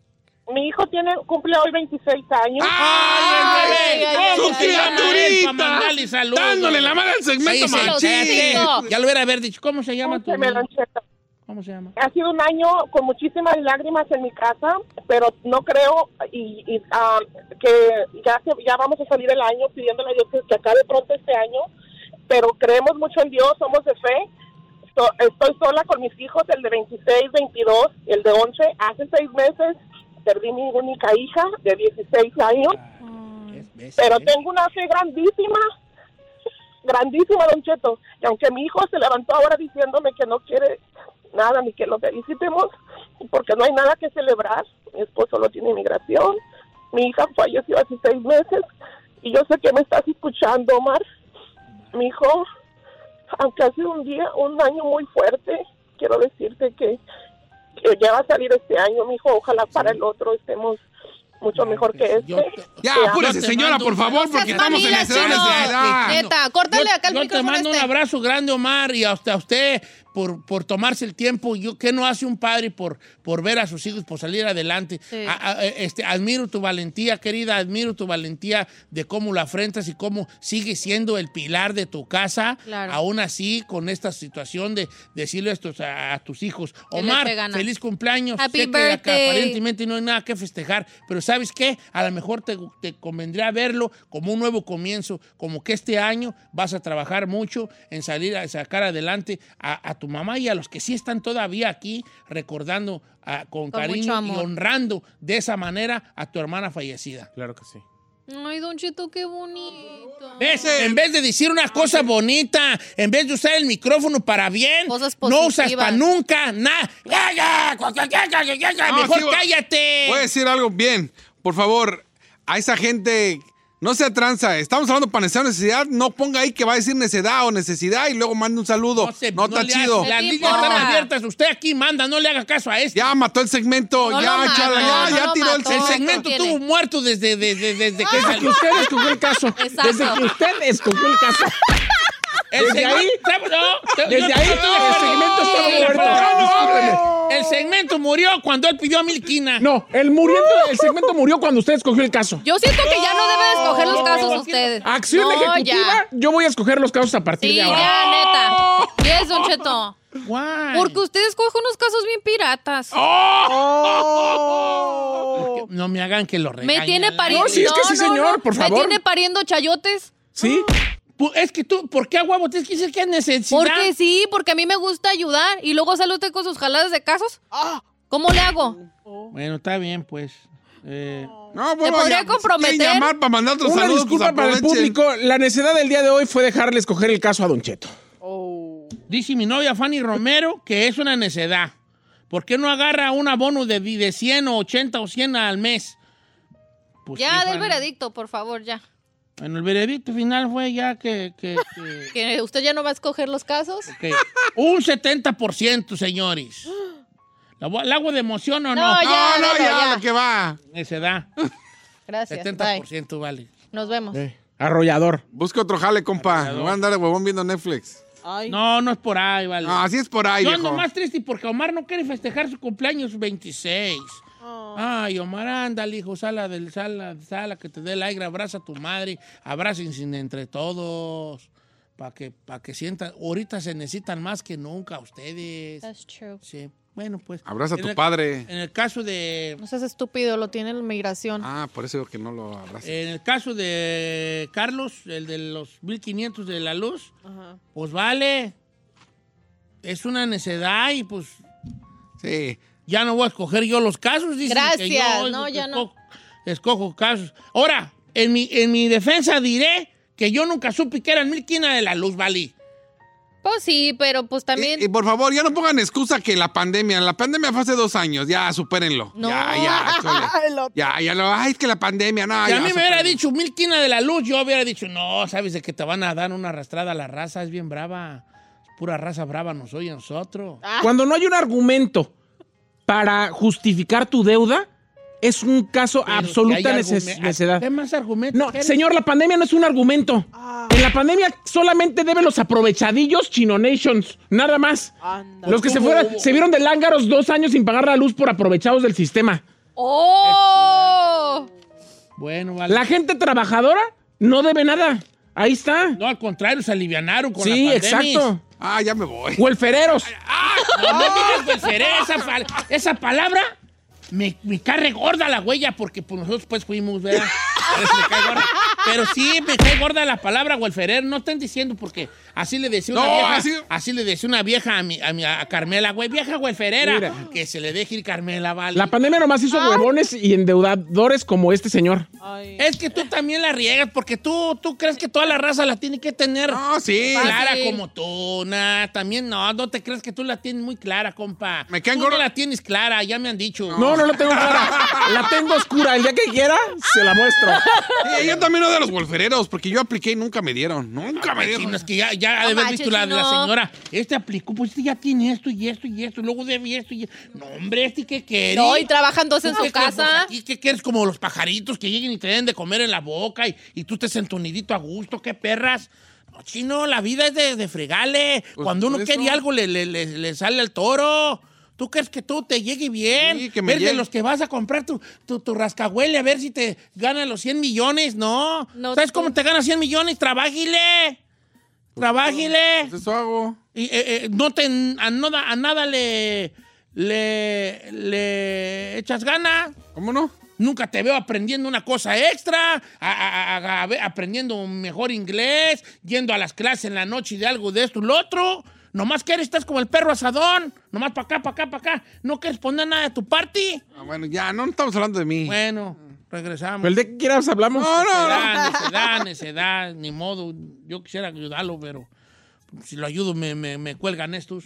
Speaker 11: mi hijo tiene cumple hoy 26 años.
Speaker 2: ¡Ay, el bebé!
Speaker 4: ay,
Speaker 2: ¿Cómo
Speaker 5: ¡Su criaturita! Dándole la mano al segmento,
Speaker 2: Sí, sí,
Speaker 5: machín.
Speaker 2: Ya lo hubiera haber dicho. ¿Cómo se llama tu
Speaker 11: Cheto.
Speaker 2: ¿Cómo se llama?
Speaker 11: Ha sido un año con muchísimas lágrimas en mi casa, pero no creo y, y, ah, que ya, se- ya vamos a salir el año pidiéndole a Dios que, que acabe pronto este año, pero creemos mucho en Dios, somos de fe. So- estoy sola con mis hijos, el de 26, 22, el de 11. Hace seis meses perdí mi única hija de 16 años.
Speaker 2: ¿Ves?
Speaker 11: pero
Speaker 2: ¿Ves?
Speaker 11: tengo una fe grandísima, grandísima, Don Cheto. Y aunque mi hijo se levantó ahora diciéndome que no quiere nada ni que lo felicitemos, porque no hay nada que celebrar. Mi esposo lo tiene inmigración, mi hija falleció hace seis meses y yo sé que me estás escuchando, Omar. Mi hijo, aunque ha sido un día, un año muy fuerte, quiero decirte que, que ya va a salir este año, mi hijo. Ojalá para el otro estemos mucho mejor que este.
Speaker 2: Yo te-
Speaker 5: Ya, apúrese,
Speaker 2: Yo
Speaker 5: señora,
Speaker 2: mando
Speaker 5: por
Speaker 2: un-
Speaker 5: favor,
Speaker 4: No
Speaker 5: porque estamos en necesidad.
Speaker 4: Neta, córtale acá el
Speaker 2: Yo te mando un
Speaker 4: este.
Speaker 2: abrazo grande, Omar, y hasta usted por, por tomarse el tiempo. Yo, ¿Qué no hace un padre por, por ver a sus hijos, por salir adelante?
Speaker 4: Sí.
Speaker 2: A- a- este, admiro tu valentía, querida, admiro tu valentía de cómo lo afrentas y cómo sigue siendo el pilar de tu casa,
Speaker 4: Claro.
Speaker 2: aún así con esta situación de decirle esto a, a tus hijos. Omar, feliz cumpleaños.
Speaker 4: Happy
Speaker 2: sé que aparentemente no hay nada que festejar, pero ¿sabes qué? A lo mejor te, te convendría verlo como un nuevo comienzo, como que este año vas a trabajar mucho en salir a sacar adelante a, a tu mamá y a los que sí están todavía aquí recordando ah, con,
Speaker 4: Con
Speaker 2: cariño y honrando de esa manera a tu hermana fallecida.
Speaker 3: Claro que sí.
Speaker 4: Ay, Don Cheto, qué bonito.
Speaker 2: ¿Ves? En vez de decir una cosa bonita, en vez de usar el micrófono para bien,
Speaker 4: Cosas
Speaker 2: no usas para nunca, nada. Ya,
Speaker 5: No,
Speaker 2: mejor
Speaker 5: sí,
Speaker 2: cállate.
Speaker 5: Voy a decir algo bien. Por favor, a esa gente, no sea tranza. Estamos hablando para necesidad o necesidad. No ponga ahí que va a decir necedad o necesidad y luego mande un saludo. No,
Speaker 2: se-
Speaker 5: está
Speaker 2: le hace-
Speaker 5: chido.
Speaker 2: Las
Speaker 4: ¿Qué te
Speaker 2: líneas están abiertas. Usted aquí manda, no le haga caso a este.
Speaker 5: Ya mató el segmento.
Speaker 4: No
Speaker 5: ya, chala, ya,
Speaker 4: no
Speaker 5: ya tiró el
Speaker 4: mató.
Speaker 2: el
Speaker 5: segmento.
Speaker 2: segmento estuvo muerto desde, desde, desde que
Speaker 3: Desde que
Speaker 2: salió.
Speaker 3: usted escogió el caso.
Speaker 4: Exacto.
Speaker 3: Desde que usted escogió el caso. [laughs]
Speaker 2: El
Speaker 3: Desde
Speaker 2: segmento-
Speaker 3: ahí-
Speaker 2: no,
Speaker 3: desde
Speaker 2: yo-
Speaker 3: ahí el segmento estaba muerto.
Speaker 2: El segmento murió cuando él pidió a Milquina.
Speaker 3: No, el, muriendo, el segmento murió cuando usted escogió el caso.
Speaker 4: Yo siento que ya no deben escoger los casos ustedes.
Speaker 3: Acción
Speaker 4: no,
Speaker 3: ejecutiva,
Speaker 4: ya.
Speaker 3: yo voy a escoger los casos a partir
Speaker 4: Sí,
Speaker 3: de ahora.
Speaker 4: ya, neta. Yes, Don Cheto.
Speaker 2: Guay.
Speaker 4: Porque usted escoge unos casos bien piratas.
Speaker 7: Oh.
Speaker 2: No me hagan que lo regalen.
Speaker 4: Me tiene pariendo.
Speaker 3: No, sí, es que sí, señor, por favor.
Speaker 4: Me tiene pariendo chayotes.
Speaker 3: ¿Sí?
Speaker 2: Pu- Es que tú, ¿por qué a huevo tienes que decir que es necesidad?
Speaker 4: Porque sí, porque a mí me gusta ayudar. Y luego sale usted con sus jaladas de casos. ¿Cómo le hago?
Speaker 2: Bueno, está bien, pues. Eh,
Speaker 5: No,
Speaker 4: ¿Te podría
Speaker 5: si
Speaker 4: comprometer?
Speaker 5: llamar para mandar otros
Speaker 3: Una
Speaker 5: saludos,
Speaker 3: disculpa
Speaker 5: pues
Speaker 3: para el público. La necedad del día de hoy fue dejarle escoger el caso a Don Cheto.
Speaker 2: dice mi novia Fanny Romero que es una necedad. ¿Por qué no agarra un abono de, de 100 o 80 o 100 al mes? Pues
Speaker 4: ya,
Speaker 2: sí,
Speaker 4: del veredicto, por favor, ya.
Speaker 2: Bueno, el veredicto final fue ya que... que- que- [laughs]
Speaker 4: Que usted ya no va a escoger los casos.
Speaker 2: que un 70%, señores. ¿La, ¿La hago de emoción o no?
Speaker 4: No, ya,
Speaker 5: No, no, ya,
Speaker 4: ya.
Speaker 5: lo que va.
Speaker 2: Necedad. [laughs]
Speaker 4: Gracias. Bye.
Speaker 2: 70% vale.
Speaker 4: Nos vemos.
Speaker 3: Arrollador.
Speaker 5: Busca otro jale, compa. Me voy a andar de huevón viendo Netflix.
Speaker 7: Ay.
Speaker 2: No, no es por ahí, vale.
Speaker 5: No, así es por ahí,
Speaker 2: Yo
Speaker 5: viejo.
Speaker 2: ando más triste porque Omar no quiere festejar su cumpleaños 26. Ay, Omar, ándale, hijo, sala del sala, sala, que te dé el aire, abraza a tu madre, abrácense entre todos, para que, para que sientan, ahorita se necesitan más que nunca ustedes.
Speaker 4: That's true.
Speaker 2: Sí. Bueno, pues.
Speaker 5: Abraza a tu
Speaker 2: el-
Speaker 5: padre.
Speaker 2: En el caso de.
Speaker 4: No seas estúpido, lo tiene la migración.
Speaker 5: Ah, por eso digo que no lo abrazas.
Speaker 2: En el caso de Carlos, el de los 1500 de la luz,
Speaker 4: Ajá.
Speaker 2: pues vale. Es una necedad y pues.
Speaker 5: Sí.
Speaker 2: Ya no voy a escoger yo los casos. dicen que
Speaker 4: Gracias,
Speaker 2: yo
Speaker 4: no, ya no.
Speaker 2: escojo- Escojo casos. Ahora, en mi, en mi defensa diré que yo nunca supe que eran 1500 de la luz, vale.
Speaker 4: Pues sí, pero pues también.
Speaker 5: Y por favor, ya no pongan excusa que la pandemia. La pandemia fue hace dos años. Ya, supérenlo.
Speaker 4: No.
Speaker 5: Ya, ya. [laughs] Ya, ya lo. Ay, es que la pandemia, no.
Speaker 2: si a
Speaker 5: ya,
Speaker 2: mí me hubiera dicho 1500 de la luz, yo hubiera dicho, no, sabes de que te van a dar una arrastrada a la raza, es bien brava. Es pura raza brava, nos oye a nosotros.
Speaker 3: Cuando no hay un argumento para justificar tu deuda, es un caso
Speaker 2: Pero
Speaker 3: absoluta
Speaker 2: que hay
Speaker 3: neces-
Speaker 2: argumen-
Speaker 3: necedad.
Speaker 2: ¿Qué más argumentos?
Speaker 3: No, señor, la pandemia no es un argumento. En la pandemia solamente deben los aprovechadillos Chino Nations, nada más. Los que se fueron, se vieron de lángaros dos años sin pagar la luz por aprovechados del sistema.
Speaker 4: ¡Oh!
Speaker 2: Bueno, vale.
Speaker 3: La gente trabajadora no debe nada. Ahí está.
Speaker 2: No, al contrario, se alivianaron con
Speaker 3: Sí,
Speaker 2: la pandemia.
Speaker 3: exacto.
Speaker 5: Ah, ya me voy.
Speaker 3: Huelfereros.
Speaker 2: No me digas welfare, esa, pal- esa palabra me, me cae gorda la huella porque pues, nosotros pues fuimos, ¿verdad? Gorda. Pero sí me cae gorda la palabra welferer. No están diciendo porque así le decía una
Speaker 5: No,
Speaker 2: vieja.
Speaker 5: así-
Speaker 2: Así... le decía una vieja a, mi, a, mi- a Carmela, güey, vieja welferera.
Speaker 3: Mira.
Speaker 2: Que se le deje ir Carmela, vale.
Speaker 3: La pandemia nomás hizo huevones y endeudadores como este señor.
Speaker 2: Es que tú también la riegas porque tú, tú crees que toda la raza la tiene que tener
Speaker 5: No, sí.
Speaker 2: clara
Speaker 4: Fácil.
Speaker 2: como tú. Nah, también no, no te crees que tú la tienes muy clara, compa.
Speaker 5: Me caen
Speaker 2: tú no la tienes clara, ya me han dicho.
Speaker 3: No, no la tengo clara. La tengo oscura. El día que quiera, se la muestro.
Speaker 5: Sí, yo también uno de los wolfereros, porque yo apliqué y nunca me dieron. Nunca me dieron.
Speaker 2: es que ya, ya ha de
Speaker 4: No
Speaker 2: haber visto la,
Speaker 4: manches,
Speaker 2: la
Speaker 4: no.
Speaker 2: señora. Este aplicó, pues este ya tiene esto y esto y esto, y luego debe esto y No, hombre, este que quiere.
Speaker 4: No, y trabajan dos en
Speaker 2: ¿Tú
Speaker 4: su
Speaker 2: qué quieres,
Speaker 4: casa.
Speaker 2: aquí, ¿Qué quieres? Como los pajaritos que lleguen y te den de comer en la boca y, y tú estés en tu nidito a gusto, qué perras. No, chino, la vida es de, de fregarle.
Speaker 5: Pues,
Speaker 2: Cuando uno quiere algo, le, le- le- le sale al toro. ¿Tú crees que tú te llegue bien?
Speaker 5: Sí, que me
Speaker 2: Eres de
Speaker 5: llegue.
Speaker 2: los que vas a comprar tu, tu, tu rascahuele a ver si te ganan los 100 millones. No.
Speaker 4: No,
Speaker 2: ¿Sabes
Speaker 4: tú-
Speaker 2: cómo te ganas 100 millones? Trabájile. Trabájile.
Speaker 5: Pues eso hago.
Speaker 2: Y, eh, eh, no te, a, nada, a nada le, le, le echas gana.
Speaker 5: ¿Cómo no?
Speaker 2: Nunca te veo aprendiendo una cosa extra, a- a- a- aprendiendo un mejor inglés, yendo a las clases en la noche de algo de esto y lo otro. Nomás que eres, estás como el perro asadón. Nomás para acá, para acá, para acá. No quieres poner nada de tu party.
Speaker 5: Ah, bueno, ya, no estamos hablando de mí.
Speaker 2: Bueno, regresamos.
Speaker 3: El día que quieras hablamos.
Speaker 5: No, no, no.
Speaker 2: Necedad, necedad, necedad, [laughs] ni modo. Yo quisiera ayudarlo, pero si lo ayudo me, me, me cuelgan estos.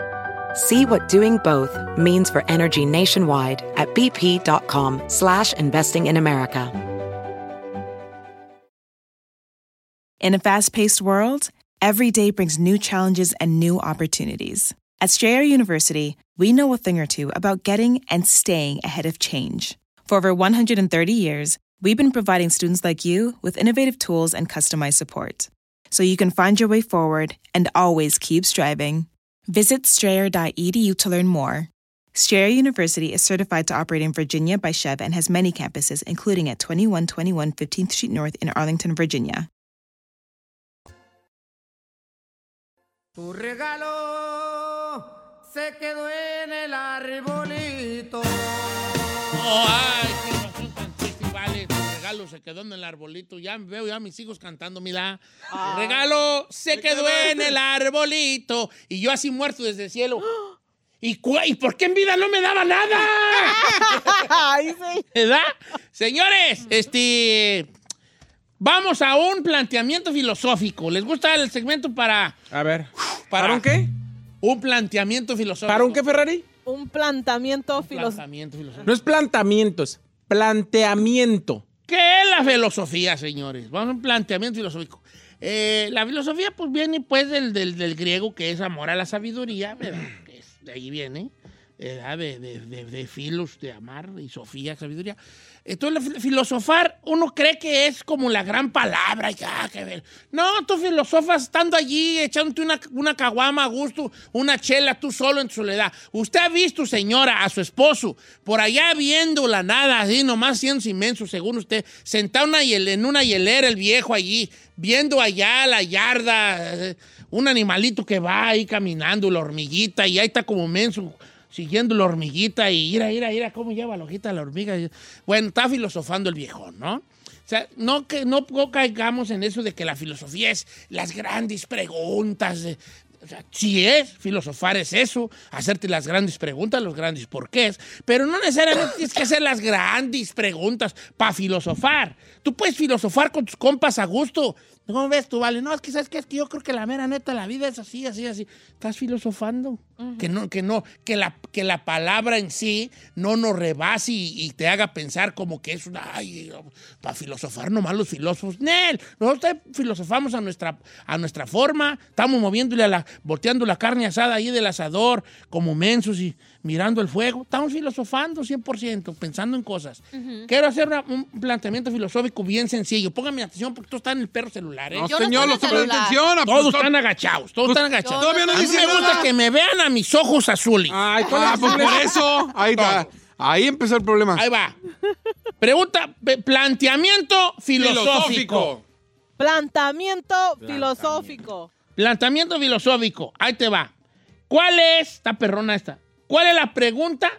Speaker 1: See what doing both means for energy nationwide at bp.com slash investing in America.
Speaker 12: In a fast paced world, every day brings new challenges and new opportunities. At Strayer University, we know a thing or two about getting and staying ahead of change. For over 130 years, we've been providing students like you with innovative tools and customized support. So you can find your way forward and always keep striving. Visit strayer.edu to learn more. Strayer University is certified to operate in Virginia by Chev and has many campuses, including at 2121 15th Street North in Arlington, Virginia.
Speaker 13: Tu regalo se quedó en el arbolito.
Speaker 2: Oh, ay, regalo se quedó en el arbolito. Ya veo ya a mis hijos cantando, mira. Regalo se quedó en el arbolito. Y yo así muerto desde el cielo. [gasps] ¿Y, ¿Y por qué en vida no me daba nada? [laughs]
Speaker 7: Ay, sí.
Speaker 2: ¿Verdad? Señores, este. Vamos a un planteamiento filosófico. ¿Les gusta el segmento para.
Speaker 3: A ver. [sighs]
Speaker 2: ¿Para,
Speaker 3: ¿Para un qué?
Speaker 2: Un planteamiento filosófico.
Speaker 3: ¿Para un qué, Ferrari?
Speaker 7: Un planteamiento filosófico.
Speaker 2: Planteamiento filosófico.
Speaker 3: No es planteamiento, es planteamiento.
Speaker 2: ¿Qué es la filosofía, señores? Vamos a un planteamiento filosófico. Eh, la filosofía, pues, viene, pues, del, del- del griego, que es amor a la sabiduría, ¿verdad? De ahí viene, De, de, de- filos, de amar, y sofía, sabiduría. Entonces, filosofar, uno cree que es como la gran palabra, y ah, que ver. No, tú filosofas estando allí, echándote una, una caguama a gusto, una chela tú solo en tu soledad. Usted ha visto, señora, a su esposo, por allá viendo la nada, así nomás siendo inmenso, según usted, sentado una en una hielera el viejo allí, viendo allá la yarda, eh, un animalito que va ahí caminando, la hormiguita, y ahí está como menso siguiendo la hormiguita y ira, ira, ira, cómo lleva la hojita la hormiga. Bueno, está filosofando el viejón, ¿no? O sea, no, que, no, no caigamos en eso de que la filosofía es las grandes preguntas. de- o sea, sí es, filosofar es eso, hacerte las grandes preguntas, los grandes porqués, pero no necesariamente tienes que hacer las grandes preguntas para filosofar. Tú puedes filosofar con tus compas a gusto. ¿Cómo ves tú, vale? No, es que sabes que es que yo creo que la mera neta, la vida es así, así, así. Estás filosofando. Que no, que no, que la, que la palabra en sí no nos rebase y, y te haga pensar como que es una, ay, para filosofar nomás los filósofos. Nel, nosotros filosofamos a nuestra, a nuestra forma, estamos moviéndole a la, volteando la carne asada ahí del asador, como mensos y mirando el fuego. Estamos filosofando 100%, pensando en cosas. Quiero hacer una- un planteamiento filosófico bien sencillo. Póngame atención porque tú estás en el perro celular, ¿eh?
Speaker 5: No, Yo no señor, estoy en el celular. atención,
Speaker 2: Todos están agachados, todos
Speaker 5: pues,
Speaker 2: están agachados.
Speaker 5: todavía no
Speaker 2: a mí me gusta
Speaker 5: nada.
Speaker 2: que me vean a mis ojos azules.
Speaker 5: Ah, pues por eso. Ahí está. Ahí empezó el problema.
Speaker 2: Ahí va. Pregunta, planteamiento filosófico.
Speaker 7: Planteamiento filosófico.
Speaker 2: Planteamiento filosófico. Ahí te va. ¿Cuál es, esta perrona esta, cuál es la pregunta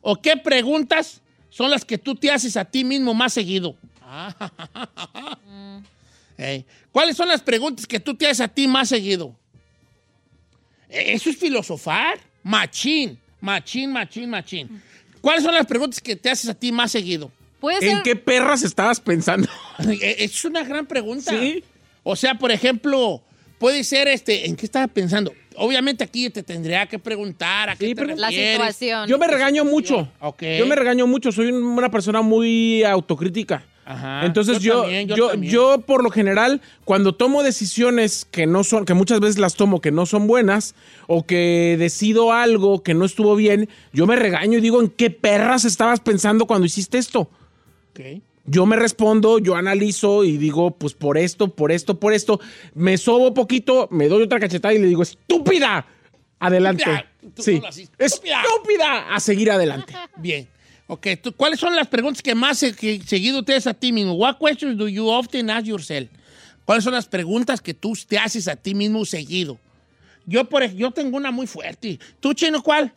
Speaker 2: o qué preguntas son las que tú te haces a ti mismo más seguido? [laughs] ¿Cuáles son las preguntas que tú te haces a ti más seguido? Eh, Eso es filosofar. Machín, machín, machín, machín. ¿Cuáles son las preguntas que te haces a ti más seguido?
Speaker 3: ¿En qué perras estabas pensando?
Speaker 2: Eh, Es una gran pregunta. O sea, por ejemplo, puede ser este, ¿en qué estaba pensando? Obviamente aquí te tendría que preguntar a qué te
Speaker 4: La situación.
Speaker 3: Yo me regaño mucho.
Speaker 2: Ok.
Speaker 3: Yo me regaño mucho. Soy un- una persona muy autocrítica.
Speaker 2: Ajá.
Speaker 3: Entonces
Speaker 2: Yo
Speaker 3: yo,
Speaker 2: también, yo
Speaker 3: yo,
Speaker 2: también.
Speaker 3: yo, por lo general, cuando tomo decisiones que no son, que muchas veces las tomo que no son buenas, o que decido algo que no estuvo bien, yo me regaño y digo, ¿en qué perras estabas pensando cuando hiciste esto?
Speaker 2: Ok.
Speaker 3: Yo me respondo, yo analizo y digo, pues por esto, por esto, por esto. Me sobo poquito, me doy otra cachetada y le digo, estúpida. Adelante.
Speaker 2: Estúpida.
Speaker 3: Sí. Estúpida. A seguir adelante. [laughs]
Speaker 2: Bien. Ok, tú- ¿cuáles son las preguntas que más se- que seguido te haces a ti mismo? What questions do you often ask yourself? ¿Cuáles son las preguntas que tú te haces a ti mismo seguido? Yo, por yo tengo una muy fuerte. ¿Tú, Chino, cuál?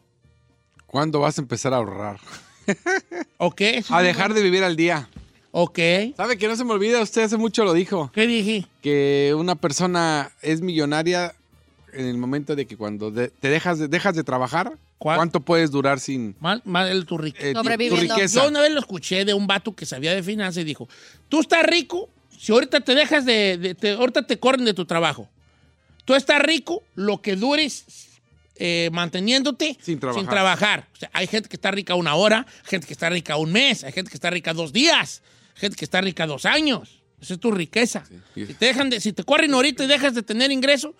Speaker 5: ¿Cuándo vas a empezar a ahorrar? [laughs]
Speaker 2: Ok.
Speaker 5: A dejar de vivir al día.
Speaker 2: Ok.
Speaker 5: ¿Sabe que no se me olvida? Usted hace mucho lo dijo.
Speaker 2: ¿Qué dije?
Speaker 5: Que una persona es millonaria en el momento de que cuando de- te dejas de, dejas de trabajar, ¿cuánto puedes durar sin
Speaker 2: Mal, mal el tu riqueza.
Speaker 5: eh, tu- tu riqueza?
Speaker 2: Yo una vez lo escuché de un vato que sabía de finanzas y dijo, tú estás rico si ahorita te dejas de, de- te- ahorita te corren de tu trabajo. Tú estás rico lo que dures eh, manteniéndote
Speaker 5: Sin trabajar.
Speaker 2: trabajar. O sea, hay gente que está rica una hora, gente que está rica un mes, hay gente que está rica dos días, gente que está rica dos años. Esa es tu riqueza. Si te dejan de, si te corren ahorita y dejas de tener ingreso,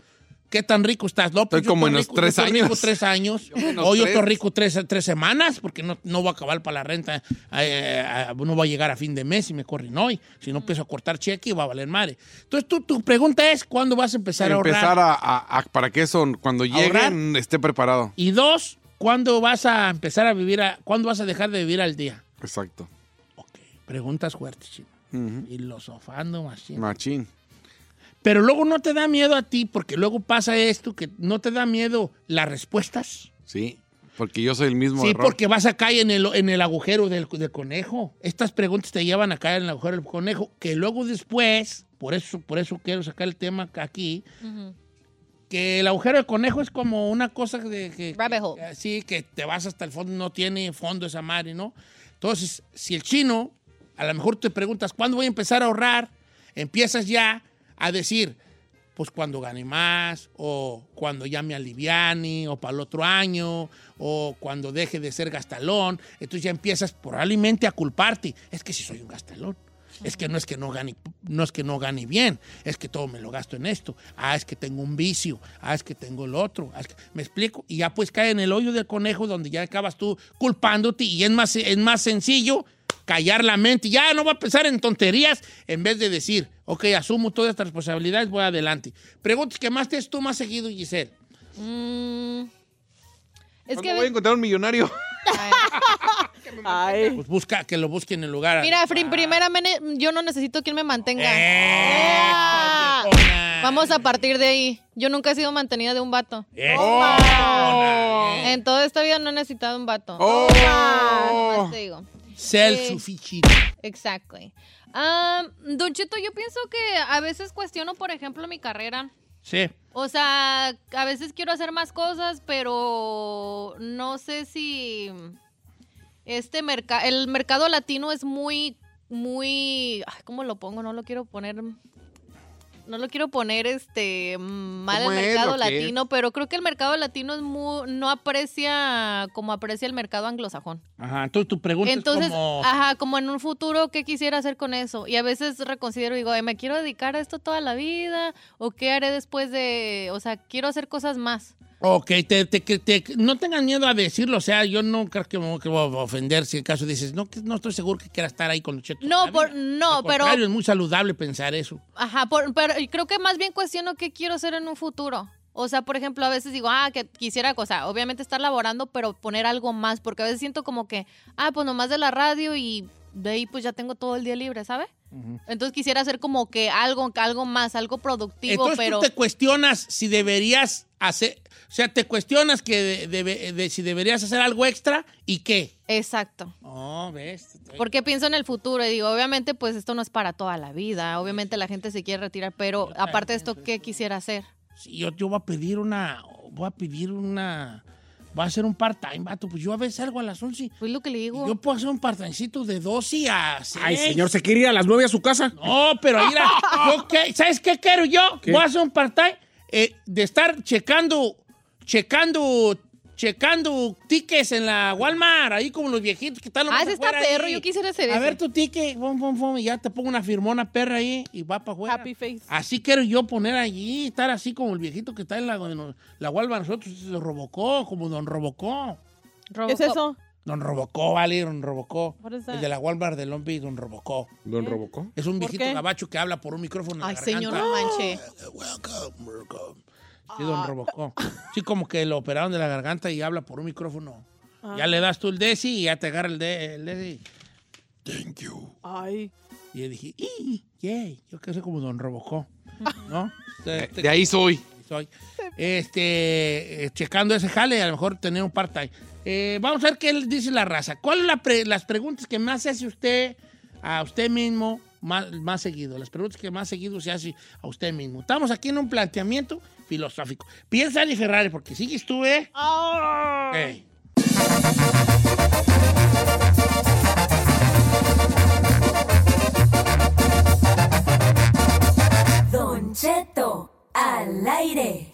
Speaker 2: ¿qué tan rico estás? No, pues
Speaker 5: Estoy como en los
Speaker 2: rico,
Speaker 5: tres
Speaker 2: yo estoy rico
Speaker 5: años.
Speaker 2: tres años.
Speaker 5: Yo menos
Speaker 2: o yo
Speaker 5: tres.
Speaker 2: estoy rico tres, tres semanas porque no, no voy a acabar para la renta. eh, eh, no voy a llegar a fin de mes y me corren hoy. Si no empiezo a cortar cheque, va a valer madre. Entonces, tú, tu pregunta es, ¿cuándo vas a empezar a ahorrar?
Speaker 5: empezar a, a- a- para que eso cuando lleguen esté preparado.
Speaker 2: Y dos, ¿cuándo vas a empezar a vivir, a, ¿cuándo vas a dejar de vivir al día?
Speaker 5: Exacto.
Speaker 2: Preguntas fuertes, chino. Filosofando, machín.
Speaker 5: Machín.
Speaker 2: Pero luego no te da miedo a ti, porque luego pasa esto, que no te da miedo las respuestas.
Speaker 5: Sí, porque yo soy el mismo
Speaker 2: Sí,
Speaker 5: error.
Speaker 2: porque vas a caer en el, en el agujero del, del conejo. Estas preguntas te llevan a caer en el agujero del conejo, que luego después, por eso, por eso quiero sacar el tema aquí, que el agujero del conejo es como una cosa de que...
Speaker 4: Rabbit hole.
Speaker 2: sí, que te vas hasta el fondo, no tiene fondo esa madre, ¿no? Entonces, si el chino, a lo mejor te preguntas, ¿cuándo voy a empezar a ahorrar? Empiezas ya a decir, pues cuando gane más, o cuando ya me aliviane, o para el otro año, o cuando deje de ser gastalón. Entonces ya empiezas probablemente a culparte. Es que si soy un gastalón. Es que no es que no gane, no es que no gane bien, es que todo me lo gasto en esto. Ah, es que tengo un vicio. Ah, es que tengo el otro. Ah, es que- me explico. Y ya pues cae en el hoyo del conejo donde ya acabas tú culpándote y es más, es más sencillo callar la mente. Ya no va a pensar en tonterías en vez de decir, ok, asumo todas estas responsabilidades, voy adelante. Preguntas que más te has tú más seguido, Giselle.
Speaker 4: Mm, es
Speaker 5: ¿Cuándo
Speaker 4: que
Speaker 5: voy a encontrar un millonario?
Speaker 2: Pues busca, que lo busquen en el lugar.
Speaker 4: Mira, Frin, primeramente yo no necesito quien me mantenga.
Speaker 2: Eh.
Speaker 4: Vamos a partir de ahí. Yo nunca he sido mantenida de un vato.
Speaker 2: Eh,
Speaker 4: En toda esta vida no he necesitado un vato.
Speaker 2: Oh.
Speaker 4: Te digo.
Speaker 2: Self-sufficient.
Speaker 4: Exactly. Ah, Don Cheto, yo pienso que a veces cuestiono, por ejemplo, mi carrera.
Speaker 2: Sí.
Speaker 4: O sea, a veces quiero hacer más cosas, pero no sé si este mercado, el mercado latino es muy, muy, ay, ¿cómo lo pongo? No lo quiero poner, no lo quiero poner este mal el
Speaker 5: ¿Cómo es
Speaker 4: mercado latino, pero creo que el mercado latino es muy, no aprecia como aprecia el mercado anglosajón.
Speaker 2: Ajá, entonces tu pregunta
Speaker 4: Entonces,
Speaker 2: es como...
Speaker 4: ajá, como en un futuro, ¿qué quisiera hacer con eso? Y a veces reconsidero, digo, "Ay, ¿me quiero dedicar a esto toda la vida? ¿O qué haré después de...? O sea, quiero hacer cosas más.
Speaker 2: Ok, te, te- te- no tengan miedo a decirlo, o sea, yo no creo que me voy a ofender si en caso dices, no, que no estoy seguro que quiera estar ahí con Lucheto.
Speaker 4: No, por, no,
Speaker 2: Al
Speaker 4: pero...
Speaker 2: es muy saludable pensar eso.
Speaker 4: Ajá, por- pero creo que más bien cuestiono qué quiero hacer en un futuro. O sea, por ejemplo, a veces digo, ah, que quisiera, o sea, obviamente estar laborando, pero poner algo más, porque a veces siento como que, ah, pues nomás de la radio y de ahí pues ya tengo todo el día libre, Entonces quisiera hacer como que algo, algo más, algo productivo,
Speaker 2: Entonces
Speaker 4: pero...
Speaker 2: tú te cuestionas si deberías hacer, o sea, te cuestionas que de- debe- de si deberías hacer algo extra y qué.
Speaker 4: Exacto.
Speaker 2: Oh, ves.
Speaker 4: Porque pienso en el futuro y digo, obviamente, pues esto no es para toda la vida. Obviamente la gente se quiere retirar, pero aparte de esto, ¿qué quisiera hacer?
Speaker 2: Sí, yo, yo voy a pedir una, voy a pedir una, voy a hacer un part-time, vato, pues yo a veces salgo a las 11.
Speaker 4: Pues lo que le digo.
Speaker 2: Yo puedo hacer un part-timecito de 12 a 6.
Speaker 3: Ay, señor, ¿se quiere ir a las 9 a su casa?
Speaker 2: No, pero mira, [laughs] yo qué- ¿sabes qué quiero yo?
Speaker 3: ¿Qué?
Speaker 2: Voy a hacer un part-time eh, de estar checando, checando, checando tickets en la Walmart, ahí como los viejitos que están
Speaker 4: Ah,
Speaker 2: nomás
Speaker 4: ese está perro,
Speaker 2: ahí.
Speaker 4: yo quisiera hacer
Speaker 2: A
Speaker 4: ese.
Speaker 2: ver tu ticket, y ya te pongo una firmona perra ahí y va para afuera.
Speaker 7: Happy face.
Speaker 2: Así quiero yo poner allí, estar así como el viejito que está en la, nos- la Walmart, nosotros se Robocó, como Don Robocó.
Speaker 7: ¿Qué es eso?
Speaker 2: Don Robocó, vale, Don Robocó.
Speaker 7: What is that?
Speaker 2: El de la Walmart de Long Beach, Don Robocó.
Speaker 3: ¿Don Robocó?
Speaker 2: Es un
Speaker 7: ¿Por
Speaker 2: viejito
Speaker 7: qué?
Speaker 2: gabacho que habla por un micrófono en
Speaker 4: Ay,
Speaker 2: la
Speaker 4: señor,
Speaker 2: garganta.
Speaker 4: no manche.
Speaker 2: Welcome, welcome. Sí, Don Robocó. Sí, como que lo operaron de la garganta y habla por un micrófono.
Speaker 7: Ah.
Speaker 2: Ya le das tú el Desi y ya te agarra el, de, el Desi. Thank you.
Speaker 7: Ay.
Speaker 2: Y yo dije. ¡Yay! Yo quiero ser como Don Robocó. ¿No? [laughs]
Speaker 5: De, de ahí soy.
Speaker 2: soy. Este, eh, checando ese jale, a lo mejor tener un part-time. Eh, vamos a ver qué dice la raza. ¿Cuáles son las preguntas que más se hace usted a usted mismo más, más seguido? Las preguntas que más seguido se hace a usted mismo. Estamos aquí en un planteamiento filosófico. Piensa en Ferrari, porque sigues tú, ¿eh? Ey.
Speaker 8: Don Cheto al aire.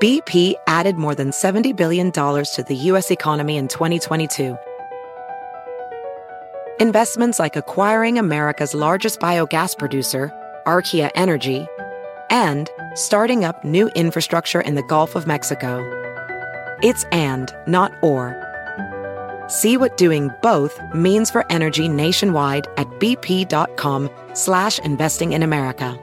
Speaker 1: BP added more than $70 billion to the U.S. economy in 2022. Investments like acquiring America's largest biogas producer, Archaea Energy, and starting up new infrastructure in the Gulf of Mexico. It's and, not or. See what doing both means for energy nationwide at bp.com slash investing in America.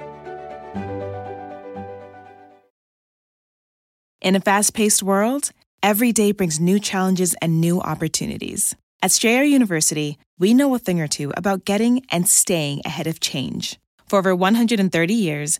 Speaker 12: In a fast paced world, every day brings new challenges and new opportunities. At Strayer University, we know a thing or two about getting and staying ahead of change. For over 130 years,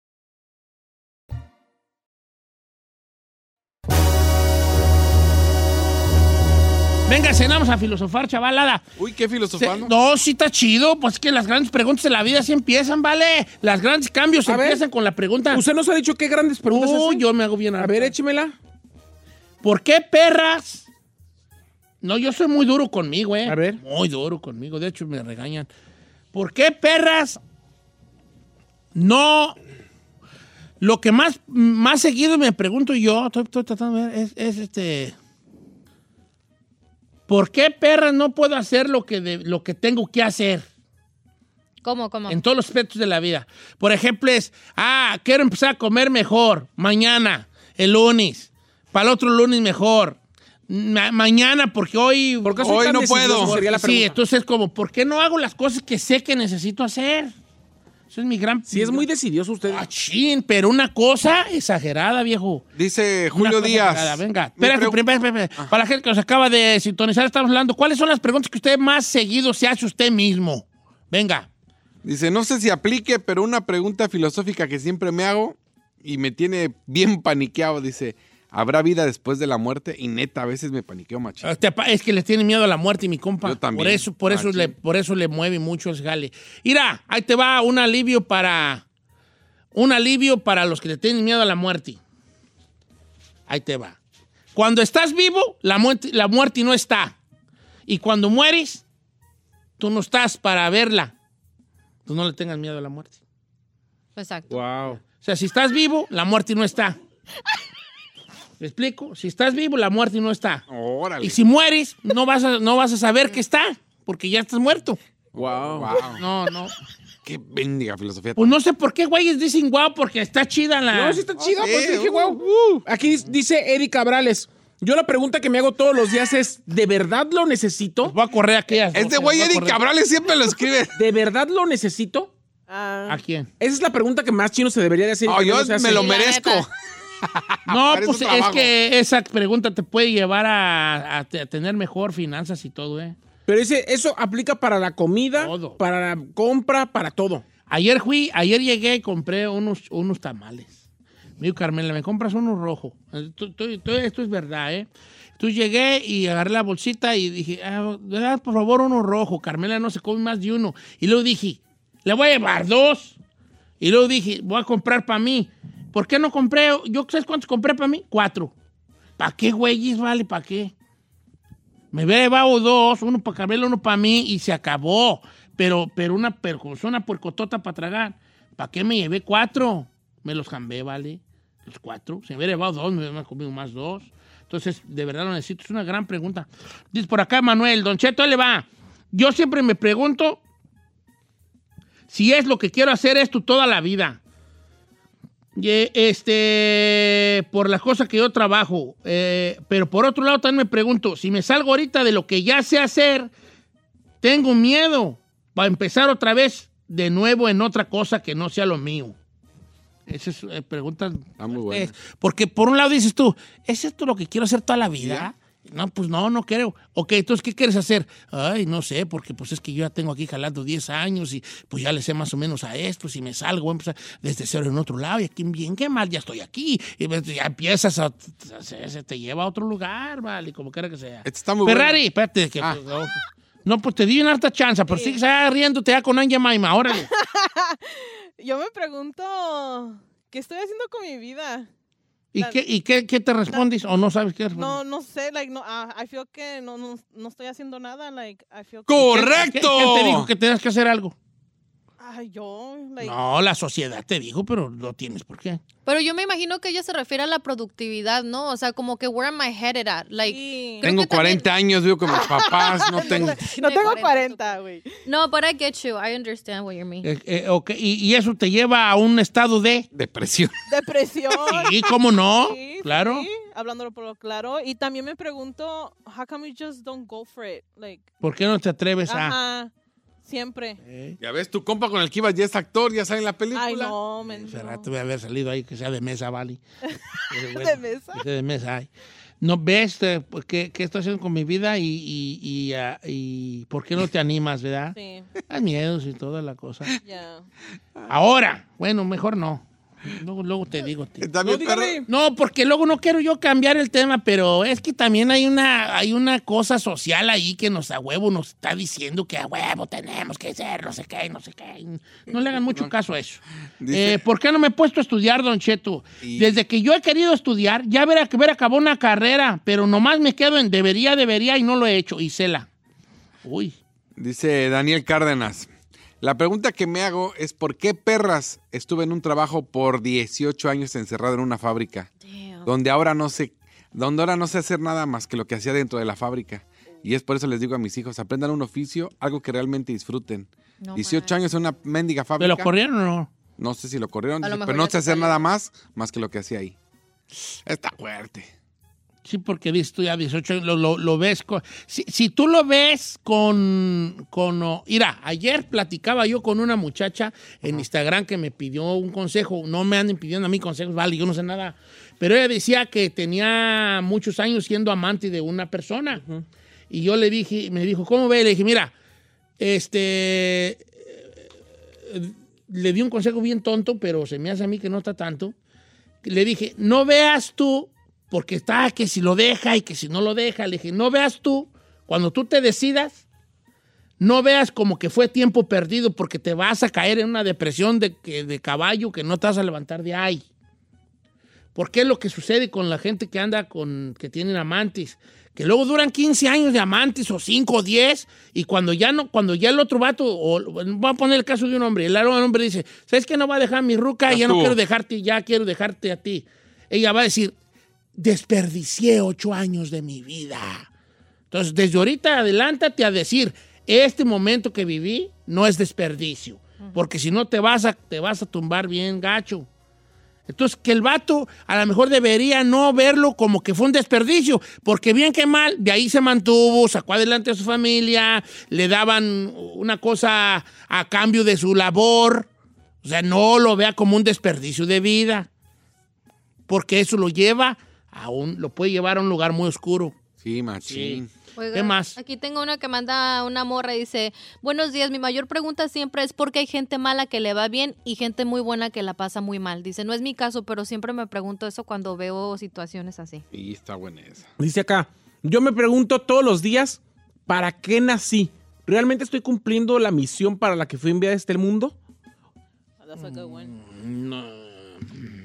Speaker 2: Venga, cenamos a filosofar, chavalada.
Speaker 5: Uy, qué filosofando.
Speaker 2: Se- no, sí está chido. Pues que las grandes preguntas de la vida sí empiezan, ¿vale? Las grandes cambios
Speaker 3: A ver.
Speaker 2: empiezan con la pregunta.
Speaker 3: Usted nos ha dicho qué grandes preguntas
Speaker 2: Uy,
Speaker 3: hacen?
Speaker 2: yo me hago bien
Speaker 3: A ver, échemela.
Speaker 2: ¿Por qué perras? No, yo soy muy duro conmigo, ¿eh?
Speaker 3: A ver.
Speaker 2: Muy duro conmigo. De hecho, me regañan. ¿Por qué perras no... Lo que más, más seguido me pregunto yo, estoy, estoy tratando de ver, es, es este... ¿Por qué perras no puedo hacer lo que, de- lo que tengo que hacer?
Speaker 4: ¿Cómo, cómo?
Speaker 2: En todos los aspectos de la vida. Por ejemplo, es, ah, quiero empezar a comer mejor mañana, el lunes, para el otro lunes mejor. Ma- mañana, porque hoy...
Speaker 3: Porque
Speaker 5: Hoy no puedo.
Speaker 3: sería la
Speaker 2: sí, entonces como, ¿por qué no hago las cosas que sé que necesito hacer? Eso es mi gran...
Speaker 3: Sí, es muy decidioso usted.
Speaker 2: Ah, chin, pero una cosa exagerada, viejo.
Speaker 5: Dice Julio Díaz.
Speaker 2: exagerada. Venga, espérate, espérate, espérate. Para la gente que nos acaba de sintonizar, estamos hablando. ¿Cuáles son las preguntas que usted más seguido se hace usted mismo? Venga.
Speaker 5: Dice, no sé si aplique, pero una pregunta filosófica que siempre me hago y me tiene bien paniqueado. Dice, ¿habrá vida después de la muerte? Y neta, a veces me paniqueo machín.
Speaker 2: Este pa- Es que le tiene miedo a la muerte, mi compa.
Speaker 5: Yo también.
Speaker 2: Por eso, por eso, le, por eso le mueve mucho ese jale. Mira, ahí te va un alivio para. Un alivio para los que le tienen miedo a la muerte. Ahí te va. Cuando estás vivo, la muerte, la muerte no está. Y cuando mueres, tú no estás para verla. Tú no le tengas miedo a la muerte.
Speaker 4: Exacto.
Speaker 3: Wow.
Speaker 2: O sea, si estás vivo, la muerte no está. ¿Me explico? Si estás vivo, la muerte no está.
Speaker 5: Órale.
Speaker 2: Y si mueres, no vas a, no vas a saber que está, porque ya estás muerto.
Speaker 3: Wow.
Speaker 5: Wow.
Speaker 2: No, no.
Speaker 5: Qué bendiga filosofía.
Speaker 2: Pues no sé por qué güeyes dicen guau, porque está chida la...
Speaker 3: No, sí está chida,
Speaker 5: sí,
Speaker 3: pues dije,
Speaker 5: uh,
Speaker 3: wow. Aquí dice Eric Cabrales. Yo la pregunta que me hago todos los días es, ¿de verdad lo necesito?
Speaker 2: Voy a correr aquellas.
Speaker 5: Este güey
Speaker 2: correr.
Speaker 5: Cabrales siempre lo escribe. [laughs]
Speaker 3: ¿De verdad lo necesito?
Speaker 7: Ah,
Speaker 2: ¿A quién?
Speaker 3: Esa es la pregunta que más chino se debería de hacer. que
Speaker 5: yo
Speaker 3: hace.
Speaker 5: me lo merezco. [laughs]
Speaker 2: No, pues es que esa pregunta te puede llevar a, a te- a tener mejor finanzas y todo, ¿eh?
Speaker 3: Pero dice, eso aplica para la comida,
Speaker 2: Todo.
Speaker 3: para la compra, para todo.
Speaker 2: Ayer fui, ayer llegué y compré unos, unos tamales. Dijo, Carmela, ¿me compras unos rojos? Esto, es verdad, ¿eh? Entonces llegué y agarré la bolsita y dije, ah, ¿verdad? por favor, uno rojo. Carmela no se come más de uno. Y luego dije, le voy a llevar dos. Y luego dije, voy a comprar para mí. ¿Por qué no compré? ¿Yo sabes cuántos compré para mí? Cuatro. ¿Para qué, güeyes? Vale, ¿para qué? Me hubiera llevado dos, uno para Carmela, uno para mí y se acabó. Pero, pero una, pero como son una puercotota para tragar, ¿para qué me llevé cuatro? Me los jambé, ¿vale? Los cuatro. Si me hubiera llevado dos, me hubiera comido más dos. Entonces, de verdad lo necesito. Es una gran pregunta. Dice por acá Manuel, Don Cheto, le va. Yo siempre me pregunto si es lo que quiero hacer esto toda la vida. Y, Este, por las cosas que yo trabajo. Eh, pero por otro lado también me pregunto, si me salgo ahorita de lo que ya sé hacer, tengo miedo para empezar otra vez de nuevo en otra cosa que no sea lo mío. Esa es eh, pregunta.
Speaker 5: Está muy buena.
Speaker 2: Eh, porque por un lado dices tú, ¿es esto lo que quiero hacer toda la vida? No, pues no, no quiero. Ok, entonces, ¿qué quieres hacer? Ay, no sé, porque pues es que yo ya tengo aquí jalando 10 años y pues ya le sé más o menos a esto. Si me salgo, voy a empezar desde cero en otro lado y aquí bien, qué mal, ya estoy aquí. Y pues, ya empiezas a... Se, se te lleva a otro lugar, vale, como quiera que sea.
Speaker 5: Este está muy
Speaker 2: Ferrari,
Speaker 5: bueno.
Speaker 2: espérate. Que,
Speaker 5: Ah.
Speaker 2: no, no, pues te di una harta chance, pero sigues ah, riéndote ya con Anja Maima, órale. [laughs]
Speaker 7: yo me pregunto, ¿qué estoy haciendo con mi vida?
Speaker 2: ¿Y, qué, y qué, qué te respondes o no sabes qué responder?
Speaker 7: No, no sé, like, no, ah, I feel que no, no, no estoy haciendo nada, like, I feel que-
Speaker 5: ¡Correcto!
Speaker 2: ¿Qué- ¿Quién te dijo que tenías que hacer algo?
Speaker 7: Ay, yo, like,
Speaker 2: No, la sociedad te dijo, pero no tienes por qué.
Speaker 4: Pero yo me imagino que ella se refiere a la productividad, ¿no? O sea, como que where am I headed at? Like,
Speaker 7: sí.
Speaker 5: Tengo
Speaker 4: que también-
Speaker 5: 40 años, vivo con mis [laughs] papás, no tengo...
Speaker 7: no tengo 40, güey.
Speaker 4: No, but I get you. I understand what you mean.
Speaker 2: Eh, eh, ok, y, y eso te lleva a un estado de...
Speaker 5: Depresión. [laughs]
Speaker 7: Depresión.
Speaker 2: Sí, ¿cómo no?
Speaker 7: Sí,
Speaker 2: claro.
Speaker 7: sí, hablándolo por lo claro. Y también me pregunto, how come we just don't go for it? Like,
Speaker 2: ¿Por qué no te atreves a...?
Speaker 7: Siempre.
Speaker 5: Ya ves, tu compa con el que ibas ya es actor, ya sale en la película.
Speaker 7: Ay, no, men.
Speaker 2: Hace rato voy a haber salido ahí, que sea de mesa, vale. [laughs] Pero
Speaker 7: De mesa.
Speaker 2: Que sea de mesa, ay. No ves eh, pues, qué, qué estoy haciendo con mi vida y, y, y, ah, y por qué no te animas, ¿verdad?
Speaker 7: Sí,
Speaker 2: Hay miedos y toda la cosa.
Speaker 7: ya.
Speaker 2: Ahora, bueno, mejor no. Luego, luego te digo. tío.
Speaker 5: También,
Speaker 3: No.
Speaker 2: No, porque luego no quiero yo cambiar el tema, pero es que también hay una, hay una cosa social ahí que nos a huevo nos está diciendo que a huevo tenemos que ser no sé qué, no sé qué. No le hagan mucho caso a eso.
Speaker 5: Dice-
Speaker 2: Eh, ¿Por qué no me he puesto a estudiar, Don Cheto?
Speaker 5: Y-
Speaker 2: Desde que yo he querido estudiar, ya que ver acabó una carrera, pero nomás me quedo en debería, debería y no lo he hecho. Isela. Uy.
Speaker 5: Dice Daniel Cárdenas. La pregunta que me hago es por qué perras estuve en un trabajo por 18 años encerrado en una fábrica, donde ahora no sé, donde ahora no sé hacer nada más que lo que hacía dentro de la fábrica. Y es por eso les digo a mis hijos, aprendan un oficio, algo que realmente disfruten.
Speaker 4: No
Speaker 5: 18 años en una mendiga
Speaker 2: ¿Me
Speaker 5: fábrica.
Speaker 2: lo corrieron o no?
Speaker 5: No sé si lo corrieron, pero no sé
Speaker 4: te
Speaker 5: hacer nada más, más que lo que hacía ahí. Está fuerte.
Speaker 2: Sí, porque tú ya 18 años, lo, lo- lo ves con... Si, si tú lo ves con... con oh, mira, ayer platicaba yo con una muchacha en Instagram que me pidió un consejo. No me anden pidiendo a mí consejos, vale, yo no sé nada. Pero ella decía que tenía muchos años siendo amante de una persona. Y yo le dije, me dijo, ¿cómo ve? Le dije, mira, este... Le di un consejo bien tonto, pero se me hace a mí que no está tanto le dije, no veas tú, porque está que si lo deja y que si no lo deja, le dije, no veas tú, cuando tú te decidas, no veas como que fue tiempo perdido porque te vas a caer en una depresión de, que- de caballo que no te vas a levantar de ahí. Porque es lo que sucede con la gente que anda con, que tienen amantes, que luego duran 15 años de amantes o 5 o 10 y cuando ya no, cuando ya el otro vato, o voy a poner el caso de un hombre, el hombre dice, ¿sabes qué? No va a dejar mi ruca ya no quiero dejarte, ya quiero dejarte a ti. Ella va a decir, desperdicié ocho años de mi vida. Entonces, desde ahorita adelántate a decir, este momento que viví no es desperdicio, porque si no te vas a, te vas a tumbar bien gacho. Entonces, que el vato a lo mejor debería no verlo como que fue un desperdicio, porque bien que mal, de ahí se mantuvo, sacó adelante a su familia, le daban una cosa a cambio de su labor. O sea, no lo vea como un desperdicio de vida, porque eso lo lleva a un, lo puede llevar a un lugar muy oscuro.
Speaker 5: Sí, machín.
Speaker 4: Oiga,
Speaker 2: ¿Qué más?
Speaker 4: Aquí tengo una que manda una morra y dice, buenos días, mi mayor pregunta siempre es por qué hay gente mala que le va bien y gente muy buena que la pasa muy mal. Dice, no es mi caso, pero siempre me pregunto eso cuando veo situaciones así.
Speaker 5: Y está buena esa.
Speaker 3: Dice acá, yo me pregunto todos los días, ¿para qué nací? ¿Realmente estoy cumpliendo la misión para la que fui enviada a este mundo?
Speaker 7: That's a good one.
Speaker 2: No.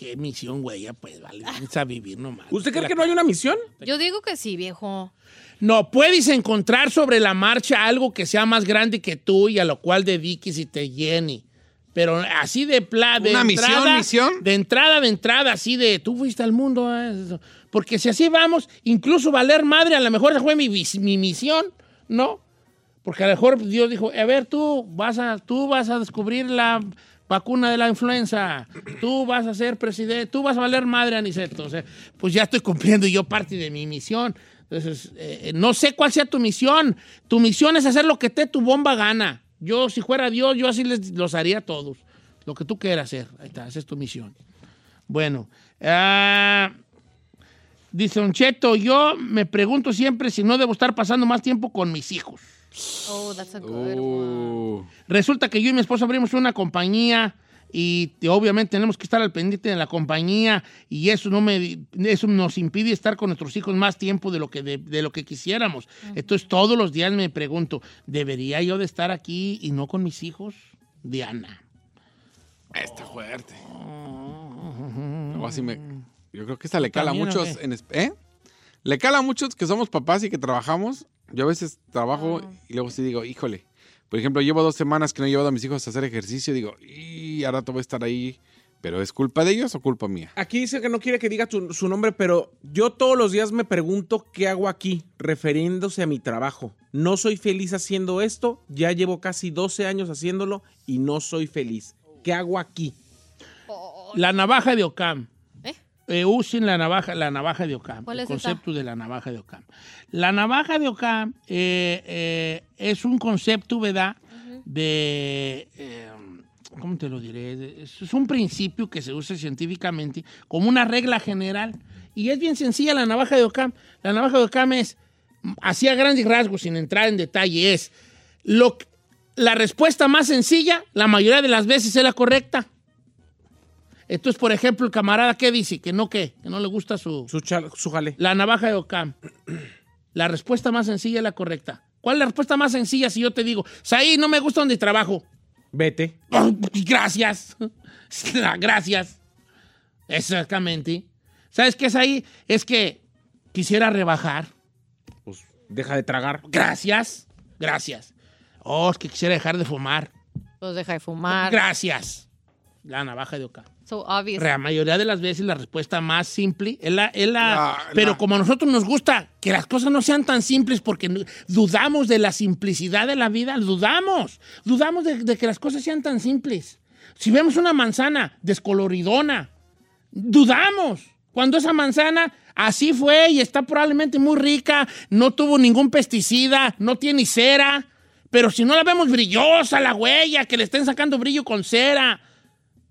Speaker 2: Qué misión, güey, ya pues, vale, vamos a vivir nomás.
Speaker 3: ¿Usted cree que no hay una misión?
Speaker 4: Yo digo que sí, viejo.
Speaker 2: No, puedes encontrar sobre la marcha algo que sea más grande que tú y a lo cual dediques y te llene. Pero así de plan, de
Speaker 5: ¿Una misión,
Speaker 2: entrada,
Speaker 5: misión?
Speaker 2: De entrada, de entrada, así de tú fuiste al mundo. eh, eso. Porque si así vamos, incluso valer madre, a lo mejor esa fue mi, mi misión, ¿no? Porque a lo mejor Dios dijo, a ver, tú vas a, tú vas a descubrir la vacuna de la influenza, tú vas a ser presidente, tú vas a valer madre, Aniceto. O sea, pues ya estoy cumpliendo yo parte de mi misión. Entonces, eh, no sé cuál sea tu misión. Tu misión es hacer lo que te tu bomba gana. Yo, si fuera Dios, yo así les, los haría a todos. Lo que tú quieras hacer. Ahí está, esa es tu misión. Bueno, ah, dice Don Cheto, yo me pregunto siempre si no debo estar pasando más tiempo con mis hijos.
Speaker 4: Oh, that's a good one.
Speaker 5: Uh,
Speaker 2: Resulta que yo y mi esposo abrimos una compañía y te- obviamente tenemos que estar al pendiente de la compañía y eso no me eso nos impide estar con nuestros hijos más tiempo de lo que de, de lo que quisiéramos. Entonces todos los días me pregunto, ¿debería yo de estar aquí y no con mis hijos? Diana.
Speaker 5: está fuerte. O así me- yo creo que esta le cala a
Speaker 2: ¿También o
Speaker 5: muchos. En, ¿eh? Le cala a muchos que somos papás y que trabajamos. Yo a veces trabajo y luego sí digo, híjole. Por ejemplo, llevo dos semanas que no he llevado a mis hijos a hacer ejercicio. Digo, y ahora rato voy a estar ahí. ¿Pero es culpa de ellos o culpa mía?
Speaker 3: Aquí dice que no quiere que diga su, su nombre, pero yo todos los días me pregunto qué hago aquí, refiriéndose a mi trabajo. No soy feliz haciendo esto, ya llevo casi 12 años haciéndolo y no soy feliz. ¿Qué hago aquí?
Speaker 2: La navaja de Ocam.
Speaker 4: ¿Eh?
Speaker 2: Usen la navaja, la navaja de Ocam.
Speaker 4: ¿Cuál
Speaker 2: el concepto de la navaja de Ocam. La navaja de Ocam eh, eh, es un concepto, ¿verdad? De. eh, ¿Cómo te lo diré? Es un principio que se usa científicamente como una regla general. Y es bien sencilla la navaja de Ocam. La navaja de Ocam es, así a grandes rasgos, sin entrar en detalle, es lo, la respuesta más sencilla, la mayoría de las veces es la correcta. Entonces, por ejemplo, el camarada, ¿qué dice? Que no, ¿qué? Que no le gusta su...
Speaker 3: Su, chal- su jale.
Speaker 2: La navaja de Ocam. La respuesta más sencilla es la correcta. ¿Cuál es la respuesta más sencilla si yo te digo, Saí, no me gusta donde trabajo?
Speaker 3: Vete.
Speaker 2: Gracias. [laughs] Gracias. Exactamente. ¿Sabes qué es ahí? Es que quisiera rebajar.
Speaker 3: Pues deja de tragar.
Speaker 2: Gracias. Gracias. Oh, es que quisiera dejar de fumar.
Speaker 4: Pues deja de fumar.
Speaker 2: Gracias. La navaja de Ocam.
Speaker 4: So obvious.
Speaker 2: La mayoría de las veces la respuesta más simple es la... es la- pero como a nosotros nos gusta que las cosas no sean tan simples porque dudamos de la simplicidad de la vida, dudamos. Dudamos de, de que las cosas sean tan simples. Si vemos una manzana descoloridona, dudamos. Cuando esa manzana así fue y está probablemente muy rica, no tuvo ningún pesticida, no tiene cera, pero si no la vemos brillosa, la huella, que le estén sacando brillo con cera,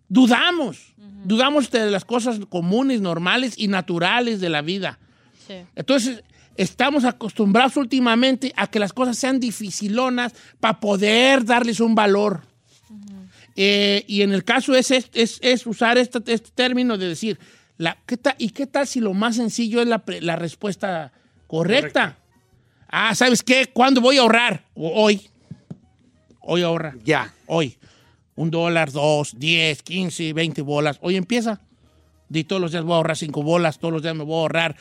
Speaker 2: dudamos. Dudamos de las cosas comunes, normales y naturales de la vida.
Speaker 4: Sí.
Speaker 2: Entonces, estamos acostumbrados últimamente a que las cosas sean dificilonas para poder darles un valor. Eh, y en el caso es, es, es- es usar este, este término de decir, la, ¿qué tal, ¿y qué tal si lo más sencillo es la, pre- la respuesta correcta? Ah, ¿sabes qué? ¿Cuándo voy a ahorrar? O- Hoy. Hoy ahorra.
Speaker 5: Ya.
Speaker 2: Hoy. Un dólar, dos, diez, quince, veinte bolas. Hoy empieza. Di todos los días voy a ahorrar cinco bolas, todos los días me voy a ahorrar.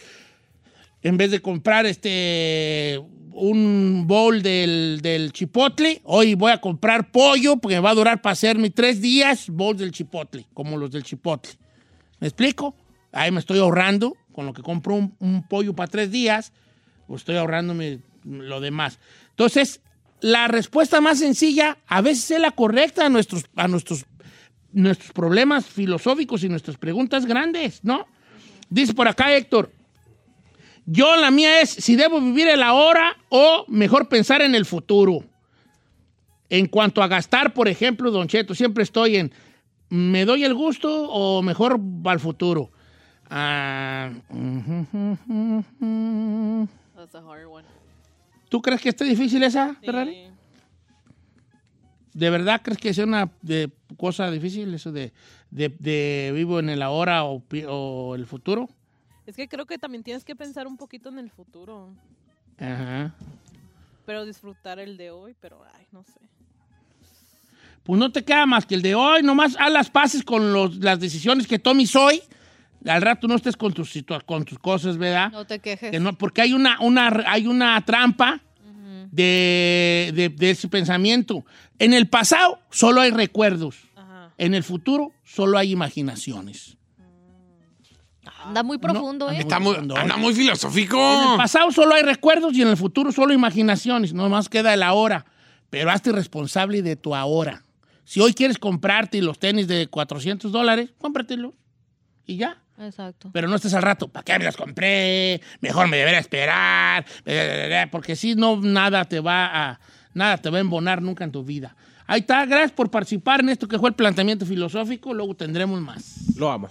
Speaker 2: En vez de comprar este un bowl del, del chipotle, hoy voy a comprar pollo porque va a durar para hacerme tres días bowl del chipotle, como los del chipotle. ¿Me explico? Ahí me estoy ahorrando, con lo que compro un, un pollo para tres días, pues estoy ahorrándome lo demás. Entonces, la respuesta más sencilla a veces es la correcta a nuestros, a nuestros, nuestros problemas filosóficos y nuestras preguntas grandes, ¿no? Dice por acá Héctor, yo la mía es si debo vivir el ahora o mejor pensar en el futuro. En cuanto a gastar, por ejemplo, Don Cheto, siempre estoy en ¿me doy el gusto o mejor al futuro? Ah,
Speaker 7: That's a hard one.
Speaker 2: ¿Tú crees que está difícil esa, Ferrari? ¿De verdad crees que sea una de- cosa difícil eso de, de- de vivo en el ahora o el futuro?
Speaker 7: Es que creo que también tienes que pensar un poquito en el futuro.
Speaker 2: Ajá.
Speaker 7: Pero disfrutar el de hoy, pero ay, no sé.
Speaker 2: Pues no te queda más que el de hoy, nomás haz las paces con los- las decisiones que tomes hoy. Al rato no estés con tus, situa- con tus cosas, ¿verdad?
Speaker 4: No te quejes.
Speaker 2: Que no- porque hay una, una, hay una trampa de, de- de ese pensamiento. En el pasado solo hay recuerdos. En el futuro solo hay imaginaciones.
Speaker 4: Anda muy profundo, ¿eh?
Speaker 5: Está muy, anda muy filosófico.
Speaker 2: En el pasado solo hay recuerdos y en el futuro solo imaginaciones. Nomás queda el ahora. Pero hazte responsable de tu ahora. Si hoy quieres comprarte los tenis de 400 dólares, cómpratelos. Y ya.
Speaker 4: Exacto.
Speaker 2: Pero no estés al rato, ¿para qué me los compré? Mejor me debería esperar. Porque si no, nada te va a, nada te va a embonar nunca en tu vida. Ahí está, gracias por participar en esto que fue el planteamiento filosófico. Luego tendremos más.
Speaker 3: Lo amo.